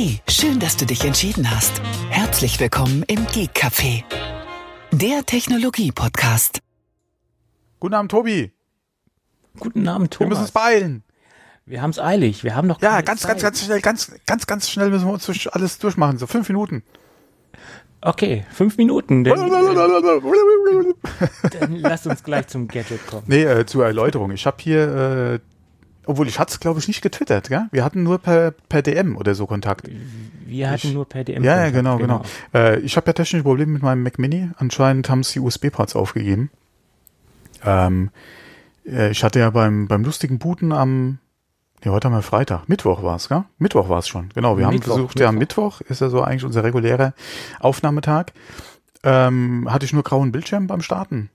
Hey, schön, dass du dich entschieden hast. Herzlich willkommen im Geek Café, der Technologie-Podcast. Guten Abend, Tobi. Guten Abend, Thomas. Wir müssen uns beeilen. Wir haben es eilig. Wir haben noch Ja, keine ganz, Zeit. ganz, ganz schnell, ganz, ganz, ganz schnell müssen wir uns durch- alles durchmachen. So fünf Minuten. Okay, fünf Minuten. Dann, dann lass uns gleich zum Gadget kommen. Nee, äh, zur Erläuterung. Ich habe hier, äh, obwohl ich hatte es, glaube ich, nicht getwittert, gell? Wir hatten nur per, per DM oder so Kontakt. Wir hatten Ich- nur per DM. Ja, ja, Kontakt, genau, genau. Äh, ich habe ja technische Probleme mit meinem Mac Mini. Anscheinend haben es die USB-Parts aufgegeben. Ähm, äh, ich hatte ja beim, beim lustigen Booten am, ja, heute haben wir Freitag, Mittwoch war es, gell? Mittwoch war es schon, genau. Wir haben Mittwoch, versucht, ja, am Mittwoch ist ja so eigentlich unser regulärer Aufnahmetag. Ähm, hatte ich nur grauen Bildschirm beim Starten.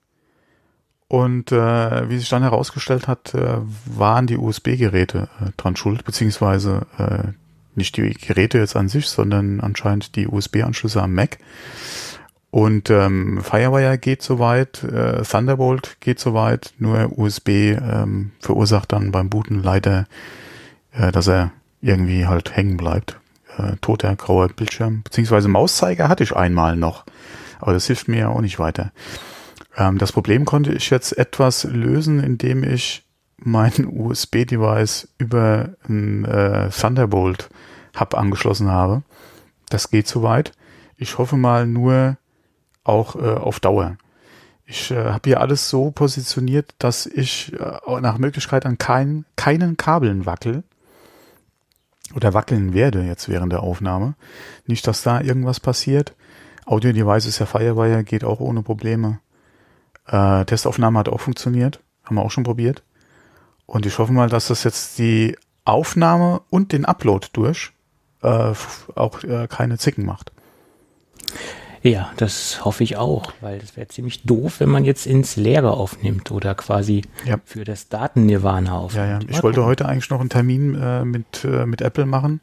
Und äh, wie sich dann herausgestellt hat, äh, waren die USB-Geräte äh, dran schuld, beziehungsweise äh, nicht die Geräte jetzt an sich, sondern anscheinend die USB-Anschlüsse am Mac. Und ähm, Firewire geht soweit, äh, Thunderbolt geht soweit, nur USB ähm, verursacht dann beim Booten leider, äh, dass er irgendwie halt hängen bleibt. Äh, toter grauer Bildschirm, beziehungsweise Mauszeiger hatte ich einmal noch, aber das hilft mir ja auch nicht weiter. Ähm, das Problem konnte ich jetzt etwas lösen, indem ich mein USB-Device über ein äh, Thunderbolt Hub angeschlossen habe. Das geht soweit. Ich hoffe mal nur auch äh, auf Dauer. Ich äh, habe hier alles so positioniert, dass ich äh, nach Möglichkeit an kein, keinen Kabeln wackel oder wackeln werde jetzt während der Aufnahme. Nicht, dass da irgendwas passiert. Audio-Device ist ja Firewire, geht auch ohne Probleme. Äh, Testaufnahme hat auch funktioniert, haben wir auch schon probiert. Und ich hoffe mal, dass das jetzt die Aufnahme und den Upload durch äh, auch äh, keine Zicken macht. Ja, das hoffe ich auch, weil das wäre ziemlich doof, wenn man jetzt ins Leere aufnimmt oder quasi Ja. für das Daten-Nirvana aufnimmt. Ja, ja. Ich wollte heute eigentlich noch einen Termin äh, mit, äh, mit Apple machen.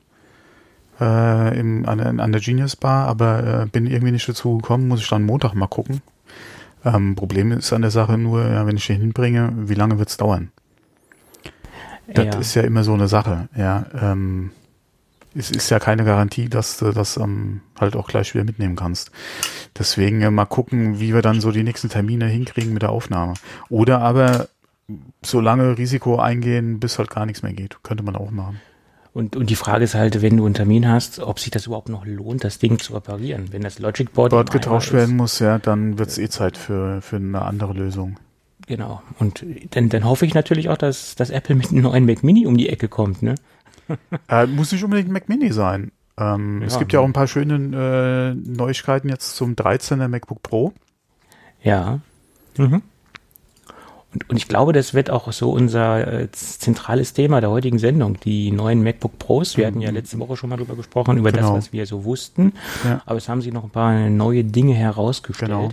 Äh, im, an, an der Genius Bar, aber äh, bin irgendwie nicht dazu gekommen, muss ich dann Montag mal gucken. Ähm, Problem ist an der Sache nur, ja, wenn ich den hinbringe, wie lange wird's dauern? Das ja. ist ja immer so eine Sache, ja. Ähm, es ist ja keine Garantie, dass du das ähm, halt auch gleich wieder mitnehmen kannst. Deswegen äh, mal gucken, wie wir dann so die nächsten Termine hinkriegen mit der Aufnahme. Oder aber so lange Risiko eingehen, bis halt gar nichts mehr geht. Könnte man auch machen. Und, und die Frage ist halt, wenn du einen Termin hast, ob sich das überhaupt noch lohnt, das Ding zu reparieren. Wenn das Logic Board, Eimer getauscht ist, werden muss, ja, dann wird es eh Zeit für, für eine andere Lösung. Genau. Und dann, dann hoffe ich natürlich auch, dass, dass Apple mit einem neuen Mac Mini um die Ecke kommt, ne? Äh, muss nicht unbedingt ein Mac Mini sein. Ähm, Es Ja. gibt ja auch ein paar schöne äh, Neuigkeiten jetzt zum 13er MacBook Pro. Ja. Mhm. Und, und ich glaube, das wird auch so unser äh, zentrales Thema der heutigen Sendung, die neuen MacBook Pros. Wir hatten ja letzte Woche schon mal drüber gesprochen, über Genau. das, was wir so wussten. Ja. Aber es haben sich noch ein paar neue Dinge herausgestellt. Genau.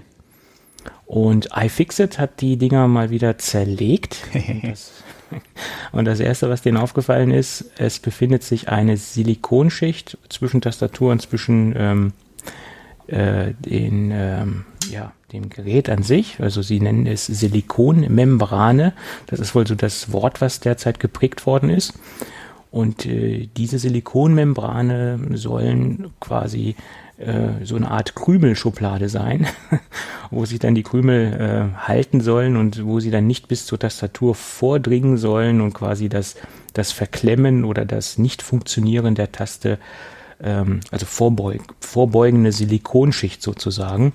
Und iFixit hat die Dinger mal wieder zerlegt. und, das, und das Erste, was denen aufgefallen ist, es befindet sich eine Silikonschicht zwischen Tastatur und zwischen ähm, äh, den, ähm, ja, dem Gerät an sich. Also sie nennen es Silikonmembrane. Das ist wohl so das Wort, was derzeit geprägt worden ist. Und äh, diese Silikonmembrane sollen quasi äh, so eine Art Krümelschublade sein, wo sich dann die Krümel äh, halten sollen und wo sie dann nicht bis zur Tastatur vordringen sollen und quasi das, das Verklemmen oder das Nicht-Funktionieren der Taste, ähm, also vorbeug vorbeugende Silikonschicht sozusagen.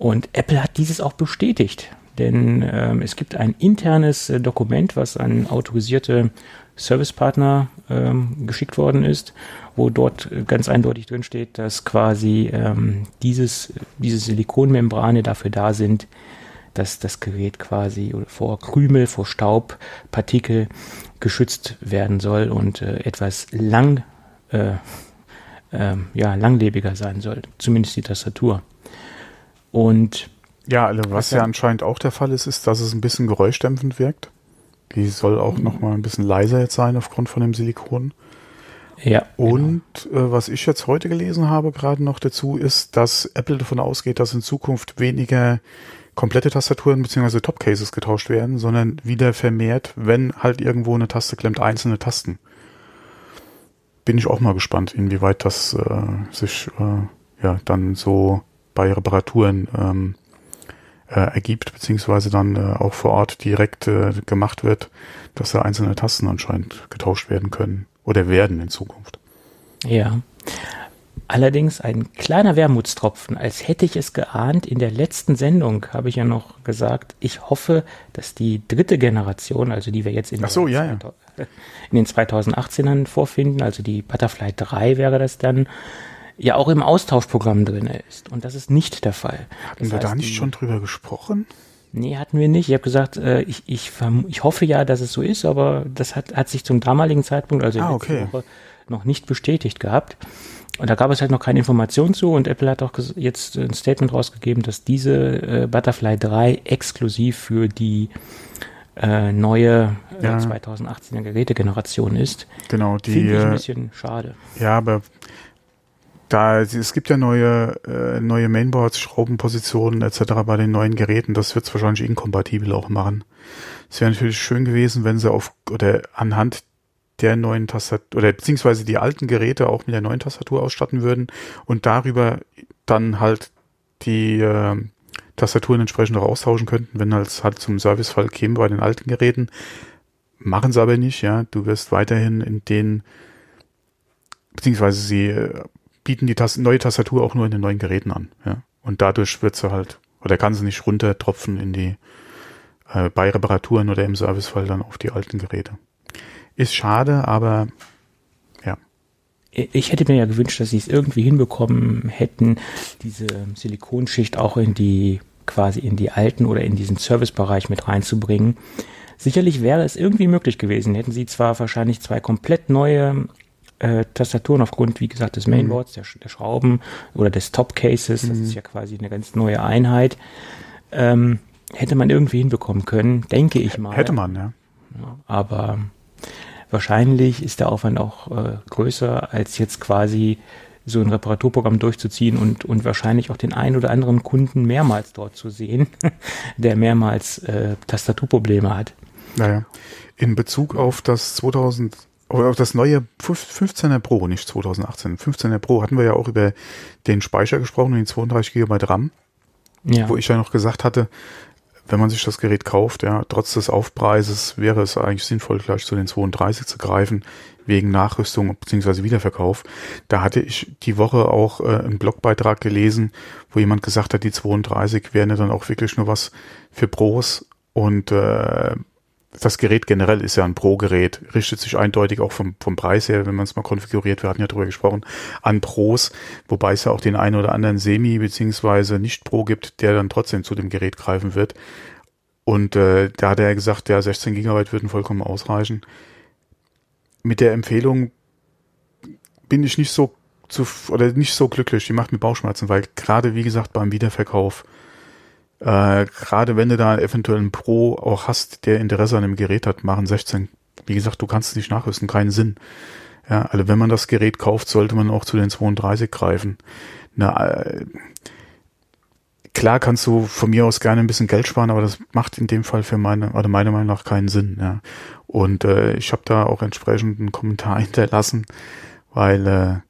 Und Apple hat dieses auch bestätigt, denn ähm, es gibt ein internes äh, Dokument, was an autorisierte Servicepartner ähm, geschickt worden ist, wo dort äh, ganz eindeutig drin steht, dass quasi ähm, dieses, diese Silikonmembrane dafür da sind, dass das Gerät quasi vor Krümel, vor Staub, Partikel geschützt werden soll und äh, etwas lang, äh, ähm, ja, langlebiger sein soll, zumindest die Tastatur. Und Ja, also was ja anscheinend auch der Fall ist, ist, dass es ein bisschen geräuschdämpfend wirkt. Die soll auch noch mal ein bisschen leiser jetzt sein aufgrund von dem Silikon. ja, Und äh, was ich jetzt heute gelesen habe, gerade noch dazu, ist, dass Apple davon ausgeht, dass in Zukunft weniger komplette Tastaturen bzw. Topcases getauscht werden, sondern wieder vermehrt, wenn halt irgendwo eine Taste klemmt, einzelne Tasten. bin ich auch mal gespannt, inwieweit das äh, sich äh, ja dann so bei Reparaturen ähm, äh, ergibt, beziehungsweise dann äh, auch vor Ort direkt äh, gemacht wird, dass da einzelne Tasten anscheinend getauscht werden können oder werden in Zukunft. Ja. Allerdings ein kleiner Wermutstropfen, als hätte ich es geahnt. In der letzten Sendung habe ich ja noch gesagt, ich hoffe, dass die dritte Generation, also die wir jetzt in, so, ja, ja. in den 2018ern vorfinden, also die Butterfly 3 wäre das dann, ja auch im Austauschprogramm drin ist. Und das ist nicht der Fall. Hatten das wir da nicht schon drüber gesprochen? Nee, hatten wir nicht. Ich habe gesagt, äh, ich, ich, ich hoffe ja, dass es so ist, aber das hat, hat sich zum damaligen Zeitpunkt, also ah, okay. Woche, noch nicht bestätigt gehabt. Und da gab es halt noch keine Informationen zu und Apple hat auch jetzt ein Statement rausgegeben, dass diese äh, Butterfly 3 exklusiv für die äh, neue äh, ja. 2018er Gerätegeneration ist. Genau, die. Finde ich ein äh, bisschen schade. Ja, aber da es gibt ja neue äh, neue Mainboards, Schraubenpositionen etc. bei den neuen Geräten. Das wird es wahrscheinlich inkompatibel auch machen. Es wäre natürlich schön gewesen, wenn sie auf oder anhand der neuen Tastatur oder beziehungsweise die alten Geräte auch mit der neuen Tastatur ausstatten würden und darüber dann halt die äh, Tastaturen entsprechend auch austauschen könnten, wenn halt, halt zum Servicefall käme bei den alten Geräten. Machen sie aber nicht, ja. Du wirst weiterhin in den beziehungsweise sie äh, bieten die Tast neue Tastatur auch nur in den neuen Geräten an. Ja? Und dadurch wird sie halt, oder kann sie nicht runtertropfen in die, äh, bei Reparaturen oder im Servicefall dann auf die alten Geräte. Ist schade, aber ja. Ich hätte mir ja gewünscht, dass sie es irgendwie hinbekommen hätten, diese Silikonschicht auch in die, quasi in die alten oder in diesen Servicebereich mit reinzubringen. Sicherlich wäre es irgendwie möglich gewesen. Hätten sie zwar wahrscheinlich zwei komplett neue äh, Tastaturen aufgrund, wie gesagt, des Mainboards, der, der Schrauben oder des Top-Cases, das ist mhm. ja quasi eine ganz neue Einheit, ähm, hätte man irgendwie hinbekommen können, denke ich mal. Hätte man, ja. ja aber wahrscheinlich ist der Aufwand auch äh, größer, als jetzt quasi so ein Reparaturprogramm durchzuziehen und, und wahrscheinlich auch den einen oder anderen Kunden mehrmals dort zu sehen, der mehrmals äh, Tastaturprobleme hat. Naja, in Bezug auf das 2000 aber auch das neue 15er Pro, nicht 2018, 15er Pro hatten wir ja auch über den Speicher gesprochen, den 32 GB RAM. Ja. Wo ich ja noch gesagt hatte, wenn man sich das Gerät kauft, ja, trotz des Aufpreises wäre es eigentlich sinnvoll, gleich zu den 32 zu greifen, wegen Nachrüstung bzw. Wiederverkauf. Da hatte ich die Woche auch äh, einen Blogbeitrag gelesen, wo jemand gesagt hat, die 32 wären ja dann auch wirklich nur was für Pros und äh, das Gerät generell ist ja ein Pro-Gerät, richtet sich eindeutig auch vom, vom Preis her, wenn man es mal konfiguriert, wir hatten ja drüber gesprochen, an Pros, wobei es ja auch den einen oder anderen Semi- beziehungsweise Nicht-Pro gibt, der dann trotzdem zu dem Gerät greifen wird. Und äh, da hat er gesagt, ja, 16 Gigabyte würden vollkommen ausreichen. Mit der Empfehlung bin ich nicht so zu, oder nicht so glücklich, die macht mir Bauchschmerzen, weil gerade wie gesagt beim Wiederverkauf äh, Gerade wenn du da eventuell einen Pro auch hast, der Interesse an dem Gerät hat, machen 16. Wie gesagt, du kannst es nicht nachrüsten, keinen Sinn. Ja, also wenn man das Gerät kauft, sollte man auch zu den 32 greifen. Na, äh, klar kannst du von mir aus gerne ein bisschen Geld sparen, aber das macht in dem Fall für meine, oder meiner Meinung nach keinen Sinn. Ja. Und äh, ich habe da auch entsprechend einen Kommentar hinterlassen, weil äh,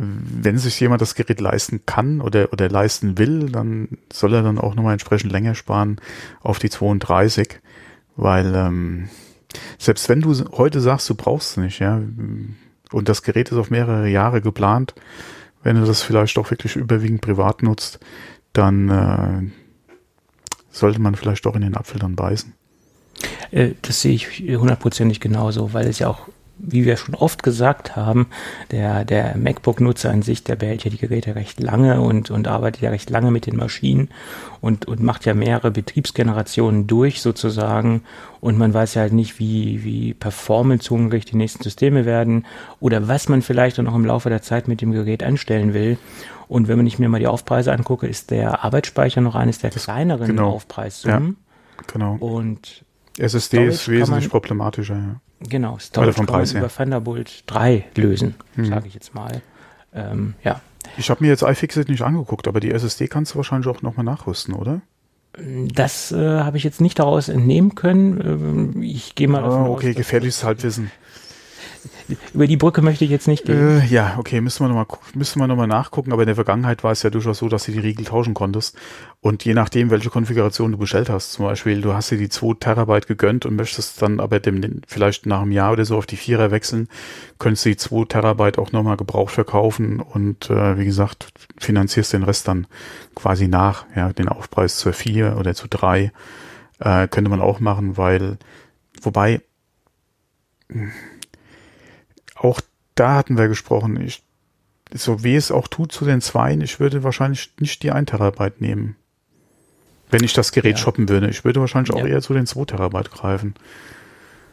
wenn sich jemand das Gerät leisten kann oder, oder leisten will, dann soll er dann auch nochmal entsprechend länger sparen auf die 32, weil ähm, selbst wenn du heute sagst, du brauchst es nicht, ja, und das Gerät ist auf mehrere Jahre geplant, wenn du das vielleicht doch wirklich überwiegend privat nutzt, dann äh, sollte man vielleicht doch in den Apfel dann beißen. Äh, das sehe ich hundertprozentig genauso, weil es ja auch wie wir schon oft gesagt haben, der, der MacBook-Nutzer an sich, der behält ja die Geräte recht lange und, und arbeitet ja recht lange mit den Maschinen und, und macht ja mehrere Betriebsgenerationen durch sozusagen. Und man weiß ja halt nicht, wie, wie performance-hungrig die nächsten Systeme werden oder was man vielleicht dann noch im Laufe der Zeit mit dem Gerät anstellen will. Und wenn man ich mir mal die Aufpreise angucke, ist der Arbeitsspeicher noch eines der kleineren genau. Aufpreissummen. Ja, genau. Und SSD Storage ist wesentlich problematischer, ja. Genau, Storage vom Preis über Thunderbolt 3 lösen, mhm. sage ich jetzt mal. Ähm, ja. Ich habe mir jetzt iFixit nicht angeguckt, aber die SSD kannst du wahrscheinlich auch nochmal nachrüsten, oder? Das äh, habe ich jetzt nicht daraus entnehmen können. Ähm, ich gehe mal davon oh, okay, aus, gefährliches Halbwissen. Über die Brücke möchte ich jetzt nicht gehen. Äh, ja, okay, müssen wir nochmal müssen wir noch mal nachgucken, aber in der Vergangenheit war es ja durchaus so, dass du die Riegel tauschen konntest. Und je nachdem, welche Konfiguration du bestellt hast, zum Beispiel, du hast dir die 2 Terabyte gegönnt und möchtest dann aber dem, vielleicht nach einem Jahr oder so auf die Vierer wechseln, könntest du die 2 Terabyte auch nochmal gebraucht verkaufen und äh, wie gesagt, finanzierst den Rest dann quasi nach, ja, den Aufpreis zur 4 oder zu 3 äh, könnte man auch machen, weil, wobei, auch da hatten wir gesprochen, ich, so wie es auch tut zu den Zweien, ich würde wahrscheinlich nicht die 1 Terabyte nehmen. Wenn ich das Gerät ja. shoppen würde. Ich würde wahrscheinlich auch ja. eher zu den 2 Terabyte greifen.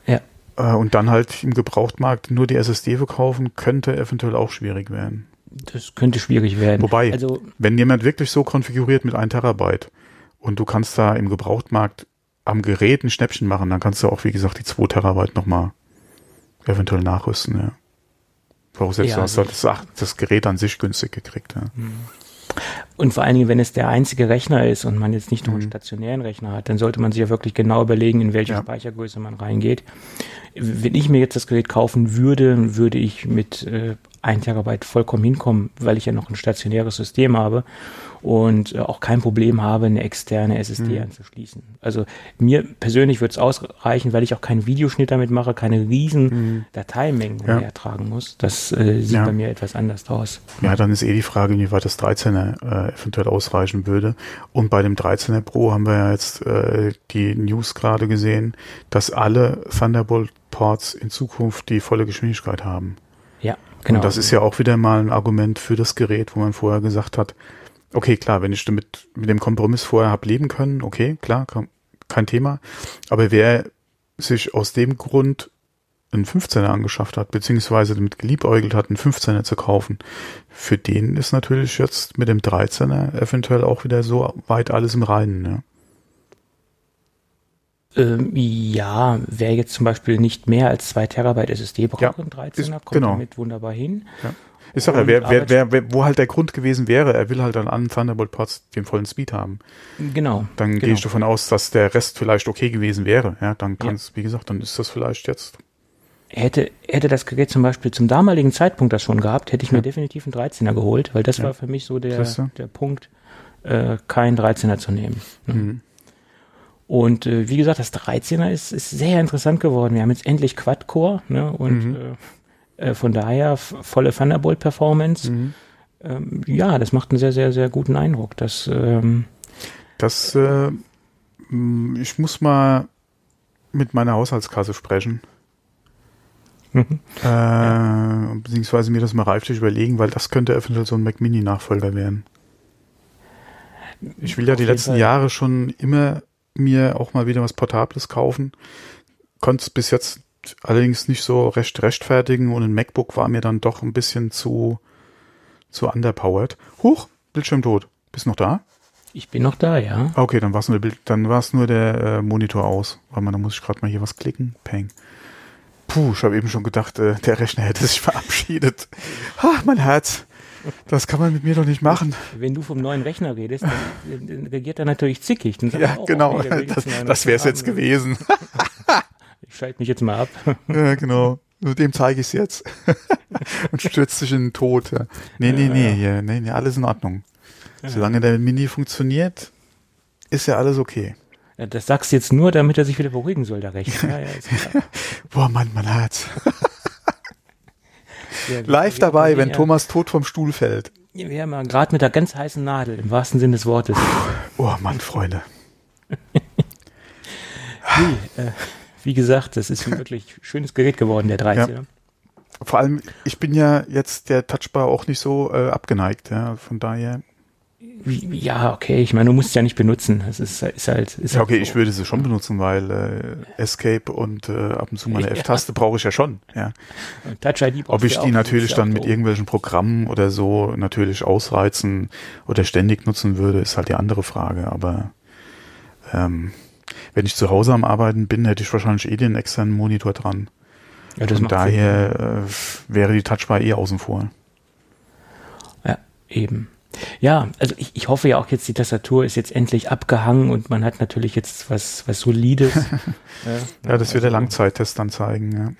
Ja. Äh, und dann halt im Gebrauchtmarkt nur die SSD verkaufen, könnte eventuell auch schwierig werden. Das könnte schwierig werden. Wobei, also, wenn jemand wirklich so konfiguriert mit 1 Terabyte und du kannst da im Gebrauchtmarkt am Gerät ein Schnäppchen machen, dann kannst du auch, wie gesagt, die 2 Terabyte nochmal eventuell nachrüsten, ja. Voraussetzung, ja, also das, das Gerät an sich günstig gekriegt, ja. Mhm. Und vor allen Dingen, wenn es der einzige Rechner ist und man jetzt nicht noch einen mhm. stationären Rechner hat, dann sollte man sich ja wirklich genau überlegen, in welche ja. Speichergröße man reingeht. Wenn ich mir jetzt das Gerät kaufen würde, würde ich mit äh, 1 Terabyte vollkommen hinkommen, weil ich ja noch ein stationäres System habe und äh, auch kein Problem habe, eine externe SSD mhm. anzuschließen. Also mir persönlich würde es ausreichen, weil ich auch keinen Videoschnitt damit mache, keine riesen mhm. Dateimengen ja. ertragen muss. Das äh, sieht ja. bei mir etwas anders aus. Ja, dann ist eh die Frage, inwieweit das 13er äh, eventuell ausreichen würde. Und bei dem 13er Pro haben wir ja jetzt äh, die News gerade gesehen, dass alle Thunderbolt Ports in Zukunft die volle Geschwindigkeit haben. Ja, genau. Und das ist ja auch wieder mal ein Argument für das Gerät, wo man vorher gesagt hat, okay, klar, wenn ich damit mit dem Kompromiss vorher hab leben können, okay, klar, kein Thema. Aber wer sich aus dem Grund einen 15er angeschafft hat, beziehungsweise damit geliebäugelt hat, einen 15er zu kaufen, für den ist natürlich jetzt mit dem 13er eventuell auch wieder so weit alles im Reinen. Ne? Ähm, ja, wer jetzt zum Beispiel nicht mehr als zwei Terabyte SSD braucht ja, im 13er, ist, kommt genau. damit wunderbar hin. Ja. Ich sag ja, wer, wer, wer, wer, wo halt der Grund gewesen wäre, er will halt an allen Thunderbolt-Ports den vollen Speed haben. Genau. Dann genau. gehe ich davon aus, dass der Rest vielleicht okay gewesen wäre. Ja, dann kann es, ja. wie gesagt, dann ist das vielleicht jetzt. Hätte, hätte das Gerät zum Beispiel zum damaligen Zeitpunkt das schon gehabt, hätte ich ja. mir definitiv einen 13er geholt, weil das war für mich so der, der Punkt, äh, keinen 13er zu nehmen. Ne? Mhm. Und äh, wie gesagt, das 13er ist, ist sehr interessant geworden. Wir haben jetzt endlich Quad-Core ne? und mhm. äh, äh, von daher volle Thunderbolt-Performance. Mhm. Ähm, ja, das macht einen sehr, sehr, sehr guten Eindruck. Das, ähm, das äh, ich muss mal mit meiner Haushaltskasse sprechen. Mhm. Äh, ja. Beziehungsweise mir das mal reiflich überlegen, weil das könnte eventuell so ein Mac Mini-Nachfolger werden. Ich will ja Auf die letzten Fall. Jahre schon immer mir auch mal wieder was Portables kaufen. Konnte es bis jetzt allerdings nicht so recht rechtfertigen und ein MacBook war mir dann doch ein bisschen zu, zu underpowered. Huch, Bildschirm tot. Bist noch da? Ich bin noch da, ja. Okay, dann war es nur, dann war's nur der äh, Monitor aus. Warte mal, da muss ich gerade mal hier was klicken. Peng. Puh, ich habe eben schon gedacht, äh, der Rechner hätte sich verabschiedet. Ach, mein Herz. Das kann man mit mir doch nicht machen. Wenn du vom neuen Rechner redest, dann, reagiert er natürlich zickig. ja, oh, genau. Okay, das das wäre es jetzt gewesen. ich schalte mich jetzt mal ab. ja, genau. Dem zeige ich es jetzt. und stürzt sich in den Tod. Ja. Nee, nee, nee, ja, nee, nee, alles in Ordnung. Solange der Mini funktioniert, ist ja alles okay. Ja, das sagst du jetzt nur, damit er sich wieder beruhigen soll, der Rechner. Ja, Boah, Mann, mein Herz. Live dabei, wenn Thomas tot vom Stuhl fällt. Wir haben ja gerade mit der ganz heißen Nadel, im wahrsten Sinne des Wortes. Oh Mann, Freunde. nee, äh, wie gesagt, das ist ein wirklich schönes Gerät geworden, der 13er. Ja. Vor allem, ich bin ja jetzt der Touchbar auch nicht so äh, abgeneigt, ja, von daher. Ja, okay, ich meine, du musst es ja nicht benutzen. Es ist, ist halt. Ist ja, okay, halt ich würde sie schon benutzen, weil äh, Escape und äh, ab und zu meine ja. F-Taste brauche ich ja schon. Ja. Touch ID Ob ich die natürlich dann mit irgendwelchen Programmen oder so natürlich ausreizen oder ständig nutzen würde, ist halt die andere Frage. Aber ähm, wenn ich zu Hause am Arbeiten bin, hätte ich wahrscheinlich eh den externen Monitor dran. Ja, das Und daher äh, wäre die Touchbar eh außen vor. Ja, eben. Ja, also ich, ich hoffe ja auch jetzt, die Tastatur ist jetzt endlich abgehangen und man hat natürlich jetzt was, was Solides. ja, ja, das wird der Langzeittest dann zeigen, ja.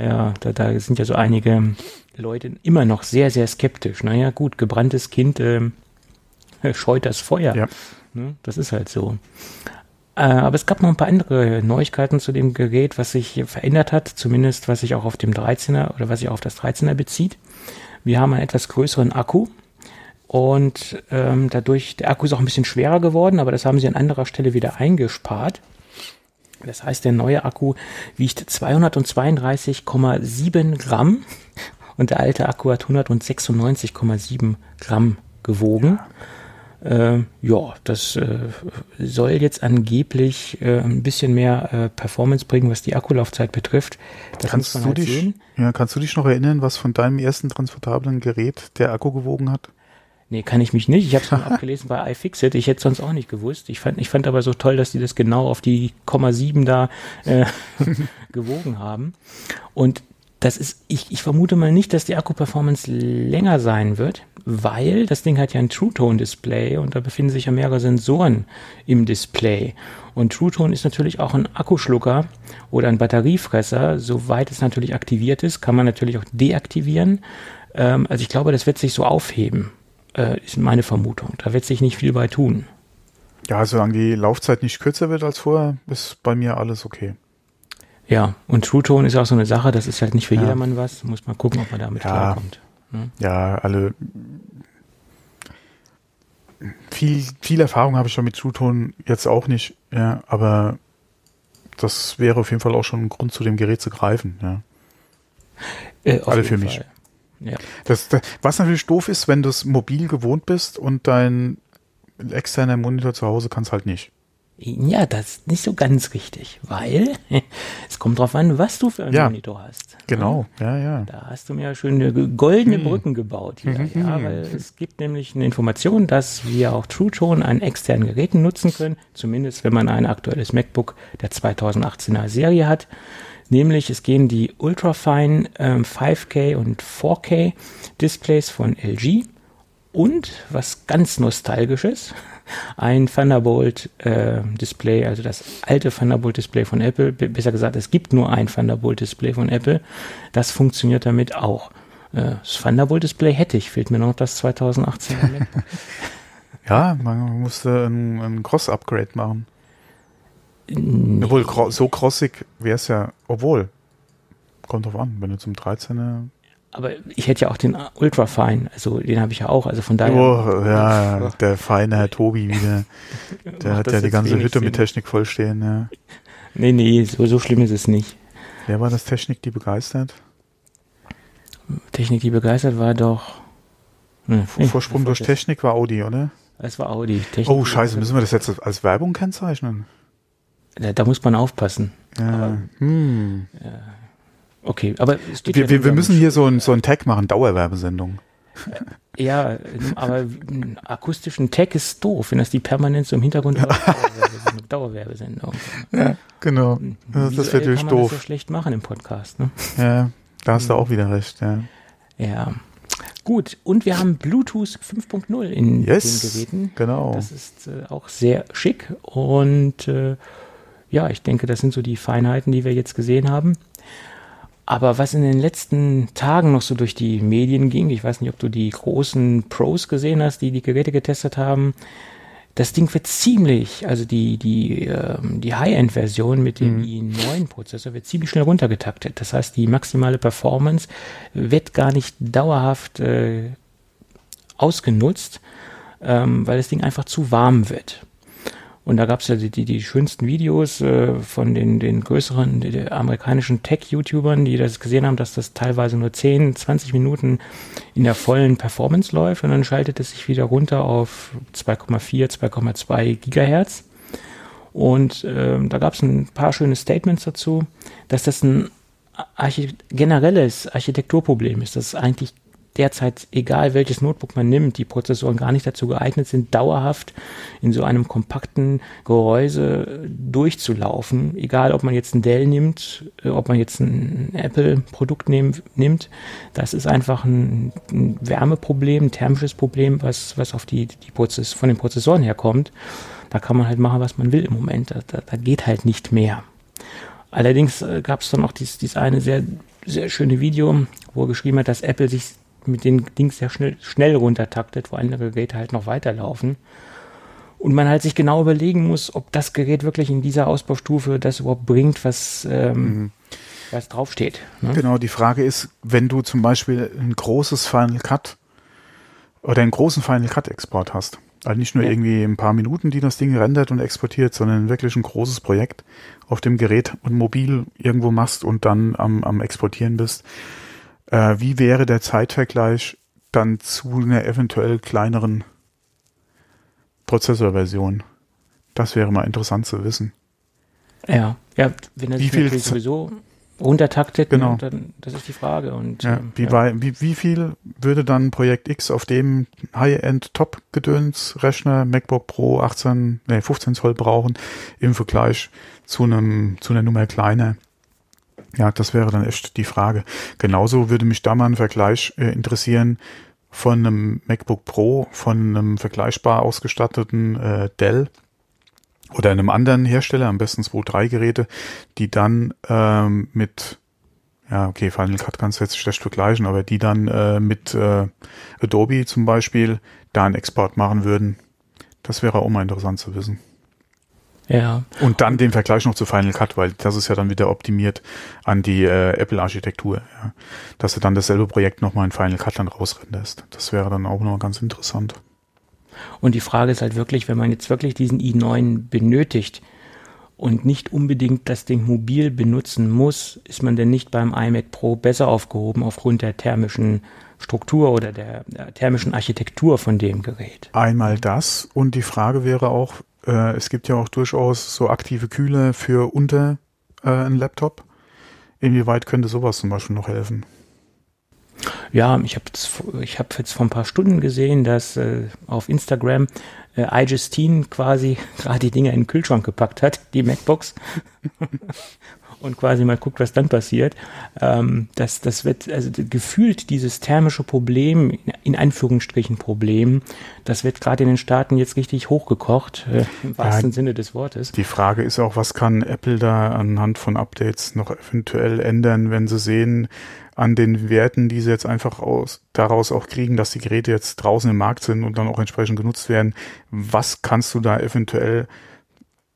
Ja, da, da sind ja so einige Leute immer noch sehr, sehr skeptisch. Naja, gut, gebranntes Kind äh, scheut das Feuer. Ja. Ne? Das ist halt so. Äh, aber es gab noch ein paar andere Neuigkeiten zu dem Gerät, was sich verändert hat, zumindest was sich auch auf dem 13er oder was sich auf das 13er bezieht. Wir haben einen etwas größeren Akku und ähm, dadurch, der Akku ist auch ein bisschen schwerer geworden, aber das haben sie an anderer Stelle wieder eingespart. Das heißt, der neue Akku wiegt 232,7 Gramm und der alte Akku hat 196,7 Gramm gewogen. Ja. Äh, ja, das äh, soll jetzt angeblich äh, ein bisschen mehr äh, Performance bringen, was die Akkulaufzeit betrifft. Das kannst du halt dich, sehen. Ja, kannst du dich noch erinnern, was von deinem ersten transportablen Gerät der Akku gewogen hat? Nee, kann ich mich nicht. Ich habe es abgelesen bei iFixit. Ich hätte sonst auch nicht gewusst. Ich fand, ich fand aber so toll, dass die das genau auf die Komma 7 da äh, gewogen haben. Und das ist, ich, ich vermute mal nicht, dass die Akku-Performance länger sein wird, weil das Ding hat ja ein True-Tone-Display und da befinden sich ja mehrere Sensoren im Display. Und True Tone ist natürlich auch ein Akkuschlucker oder ein Batteriefresser. Soweit es natürlich aktiviert ist, kann man natürlich auch deaktivieren. Ähm, also ich glaube, das wird sich so aufheben, äh, ist meine Vermutung. Da wird sich nicht viel bei tun. Ja, solange die Laufzeit nicht kürzer wird als vorher, ist bei mir alles okay. Ja, und True Tone ist auch so eine Sache, das ist halt nicht für ja. jedermann was. Muss man gucken, ob man damit ja. klarkommt. Ne? Ja, alle. Viel, viel Erfahrung habe ich schon mit True Tone jetzt auch nicht, ja, aber das wäre auf jeden Fall auch schon ein Grund, zu dem Gerät zu greifen, ja. Äh, alle für mich. Ja. Das, das, was natürlich doof ist, wenn du es mobil gewohnt bist und dein externer Monitor zu Hause kann es halt nicht. Ja, das ist nicht so ganz richtig, weil es kommt drauf an, was du für einen ja, Monitor hast. Genau, ja, ja. Da hast du mir schöne goldene hm. Brücken gebaut hier, mhm. ja, weil es gibt nämlich eine Information, dass wir auch True Tone an externen Geräten nutzen können, zumindest wenn man ein aktuelles MacBook der 2018er Serie hat. Nämlich es gehen die Ultrafine ähm, 5K und 4K Displays von LG und was ganz nostalgisches, ein Thunderbolt-Display, äh, also das alte Thunderbolt-Display von Apple. Besser gesagt, es gibt nur ein Thunderbolt-Display von Apple. Das funktioniert damit auch. Äh, das Thunderbolt-Display hätte ich, fehlt mir noch das 2018 Ja, man musste ein, ein Cross-Upgrade machen. Obwohl, so crossig wäre es ja, obwohl, kommt drauf an, wenn du zum 13er aber ich hätte ja auch den Ultrafine, also den habe ich ja auch, also von daher. Oh, ja, der feine Herr Tobi wieder. Der hat ja die ganze Hütte Sinn. mit Technik vollstehen, ja. Nee, nee, so, so schlimm ist es nicht. Wer war das Technik, die begeistert? Technik, die begeistert war doch. Ne, Vorsprung durch Technik war Audi, oder? Es war Audi. Technik oh, scheiße, müssen wir das jetzt als Werbung kennzeichnen? Da, da muss man aufpassen. Ja. Aber, hm. ja Okay, aber wir, wir, wir müssen hier so ein, so ein Tag machen, Dauerwerbesendung. Äh, ja, aber einen akustischen Tag ist doof, wenn das die permanent so im Hintergrund läuft. Dauerwerbesendung. Ja, genau. Das, das wäre natürlich doof. Das ja schlecht machen im Podcast. Ne? Ja, da hast du auch wieder recht. Ja. ja. Gut, und wir haben Bluetooth 5.0 in yes, den Geräten. Genau. Das ist äh, auch sehr schick und äh, ja, ich denke, das sind so die Feinheiten, die wir jetzt gesehen haben. Aber was in den letzten Tagen noch so durch die Medien ging, ich weiß nicht, ob du die großen Pros gesehen hast, die die Geräte getestet haben, das Ding wird ziemlich, also die, die, ähm, die High-End-Version mit dem mhm. i9-Prozessor wird ziemlich schnell runtergetaktet. Das heißt, die maximale Performance wird gar nicht dauerhaft äh, ausgenutzt, ähm, weil das Ding einfach zu warm wird. Und da gab es ja die, die, die schönsten Videos äh, von den, den größeren die, amerikanischen Tech-YouTubern, die das gesehen haben, dass das teilweise nur 10, 20 Minuten in der vollen Performance läuft und dann schaltet es sich wieder runter auf 2,4, 2,2 Gigahertz. Und äh, da gab es ein paar schöne Statements dazu, dass das ein Archite generelles Architekturproblem ist, dass es eigentlich derzeit, egal welches Notebook man nimmt, die Prozessoren gar nicht dazu geeignet sind, dauerhaft in so einem kompakten Gehäuse durchzulaufen. Egal, ob man jetzt ein Dell nimmt, äh, ob man jetzt ein Apple-Produkt nimmt. Das ist einfach ein, ein, Wärmeproblem, ein thermisches Problem, was, was auf die, die Prozess, von den Prozessoren herkommt. Da kann man halt machen, was man will im Moment. Da, da, da geht halt nicht mehr. Allerdings äh, gab es dann auch dies, dies eine sehr sehr schöne Video, wo er geschrieben hat, dass Apple sich mit den Dings sehr schnell, schnell runtertaktet, wo andere Geräte halt noch weiterlaufen. Und man halt sich genau überlegen muss, ob das Gerät wirklich in dieser Ausbaustufe das überhaupt bringt, was, ähm, mhm. was draufsteht. Ne? Genau, die Frage ist, wenn du zum Beispiel ein großes Final Cut oder einen großen Final Cut Export hast, also nicht nur ja. irgendwie ein paar Minuten, die das Ding rendert und exportiert, sondern wirklich ein großes Projekt auf dem Gerät und mobil irgendwo machst und dann am, am Exportieren bist. Äh, wie wäre der Zeitvergleich dann zu einer eventuell kleineren Prozessorversion? Das wäre mal interessant zu wissen. Ja, ja, wenn er sich viel sowieso runtertaktet, ne, genau. dann das ist die Frage. Und, ja, ähm, wie, ja. wie, wie viel würde dann Projekt X auf dem High-End-Top-Gedöns-Rechner MacBook Pro 18, nee, 15 Zoll brauchen im Vergleich zu einem zu einer Nummer kleiner? Ja, das wäre dann echt die Frage. Genauso würde mich da mal ein Vergleich äh, interessieren von einem MacBook Pro, von einem vergleichbar ausgestatteten äh, Dell oder einem anderen Hersteller, am besten zwei, drei Geräte, die dann ähm, mit, ja, okay, Final Cut kannst du jetzt schlecht vergleichen, aber die dann äh, mit äh, Adobe zum Beispiel da einen Export machen würden. Das wäre auch mal interessant zu wissen. Ja. Und dann den Vergleich noch zu Final Cut, weil das ist ja dann wieder optimiert an die äh, Apple-Architektur, ja. dass du dann dasselbe Projekt nochmal in Final Cut dann rausrenderst. Das wäre dann auch noch ganz interessant. Und die Frage ist halt wirklich, wenn man jetzt wirklich diesen i9 benötigt und nicht unbedingt das Ding mobil benutzen muss, ist man denn nicht beim iMac Pro besser aufgehoben aufgrund der thermischen Struktur oder der, der thermischen Architektur von dem Gerät? Einmal das und die Frage wäre auch, äh, es gibt ja auch durchaus so aktive Kühler für unter äh, einen Laptop. Inwieweit könnte sowas zum Beispiel noch helfen? Ja, ich habe ich hab jetzt vor ein paar Stunden gesehen, dass äh, auf Instagram äh, iJustine quasi gerade die Dinger in den Kühlschrank gepackt hat, die MacBooks. Und quasi mal guckt, was dann passiert. Ähm, das, das wird, also gefühlt dieses thermische Problem, in Anführungsstrichen Problem, das wird gerade in den Staaten jetzt richtig hochgekocht, äh, im wahrsten ja, Sinne des Wortes. Die Frage ist auch, was kann Apple da anhand von Updates noch eventuell ändern, wenn sie sehen, an den Werten, die sie jetzt einfach aus, daraus auch kriegen, dass die Geräte jetzt draußen im Markt sind und dann auch entsprechend genutzt werden. Was kannst du da eventuell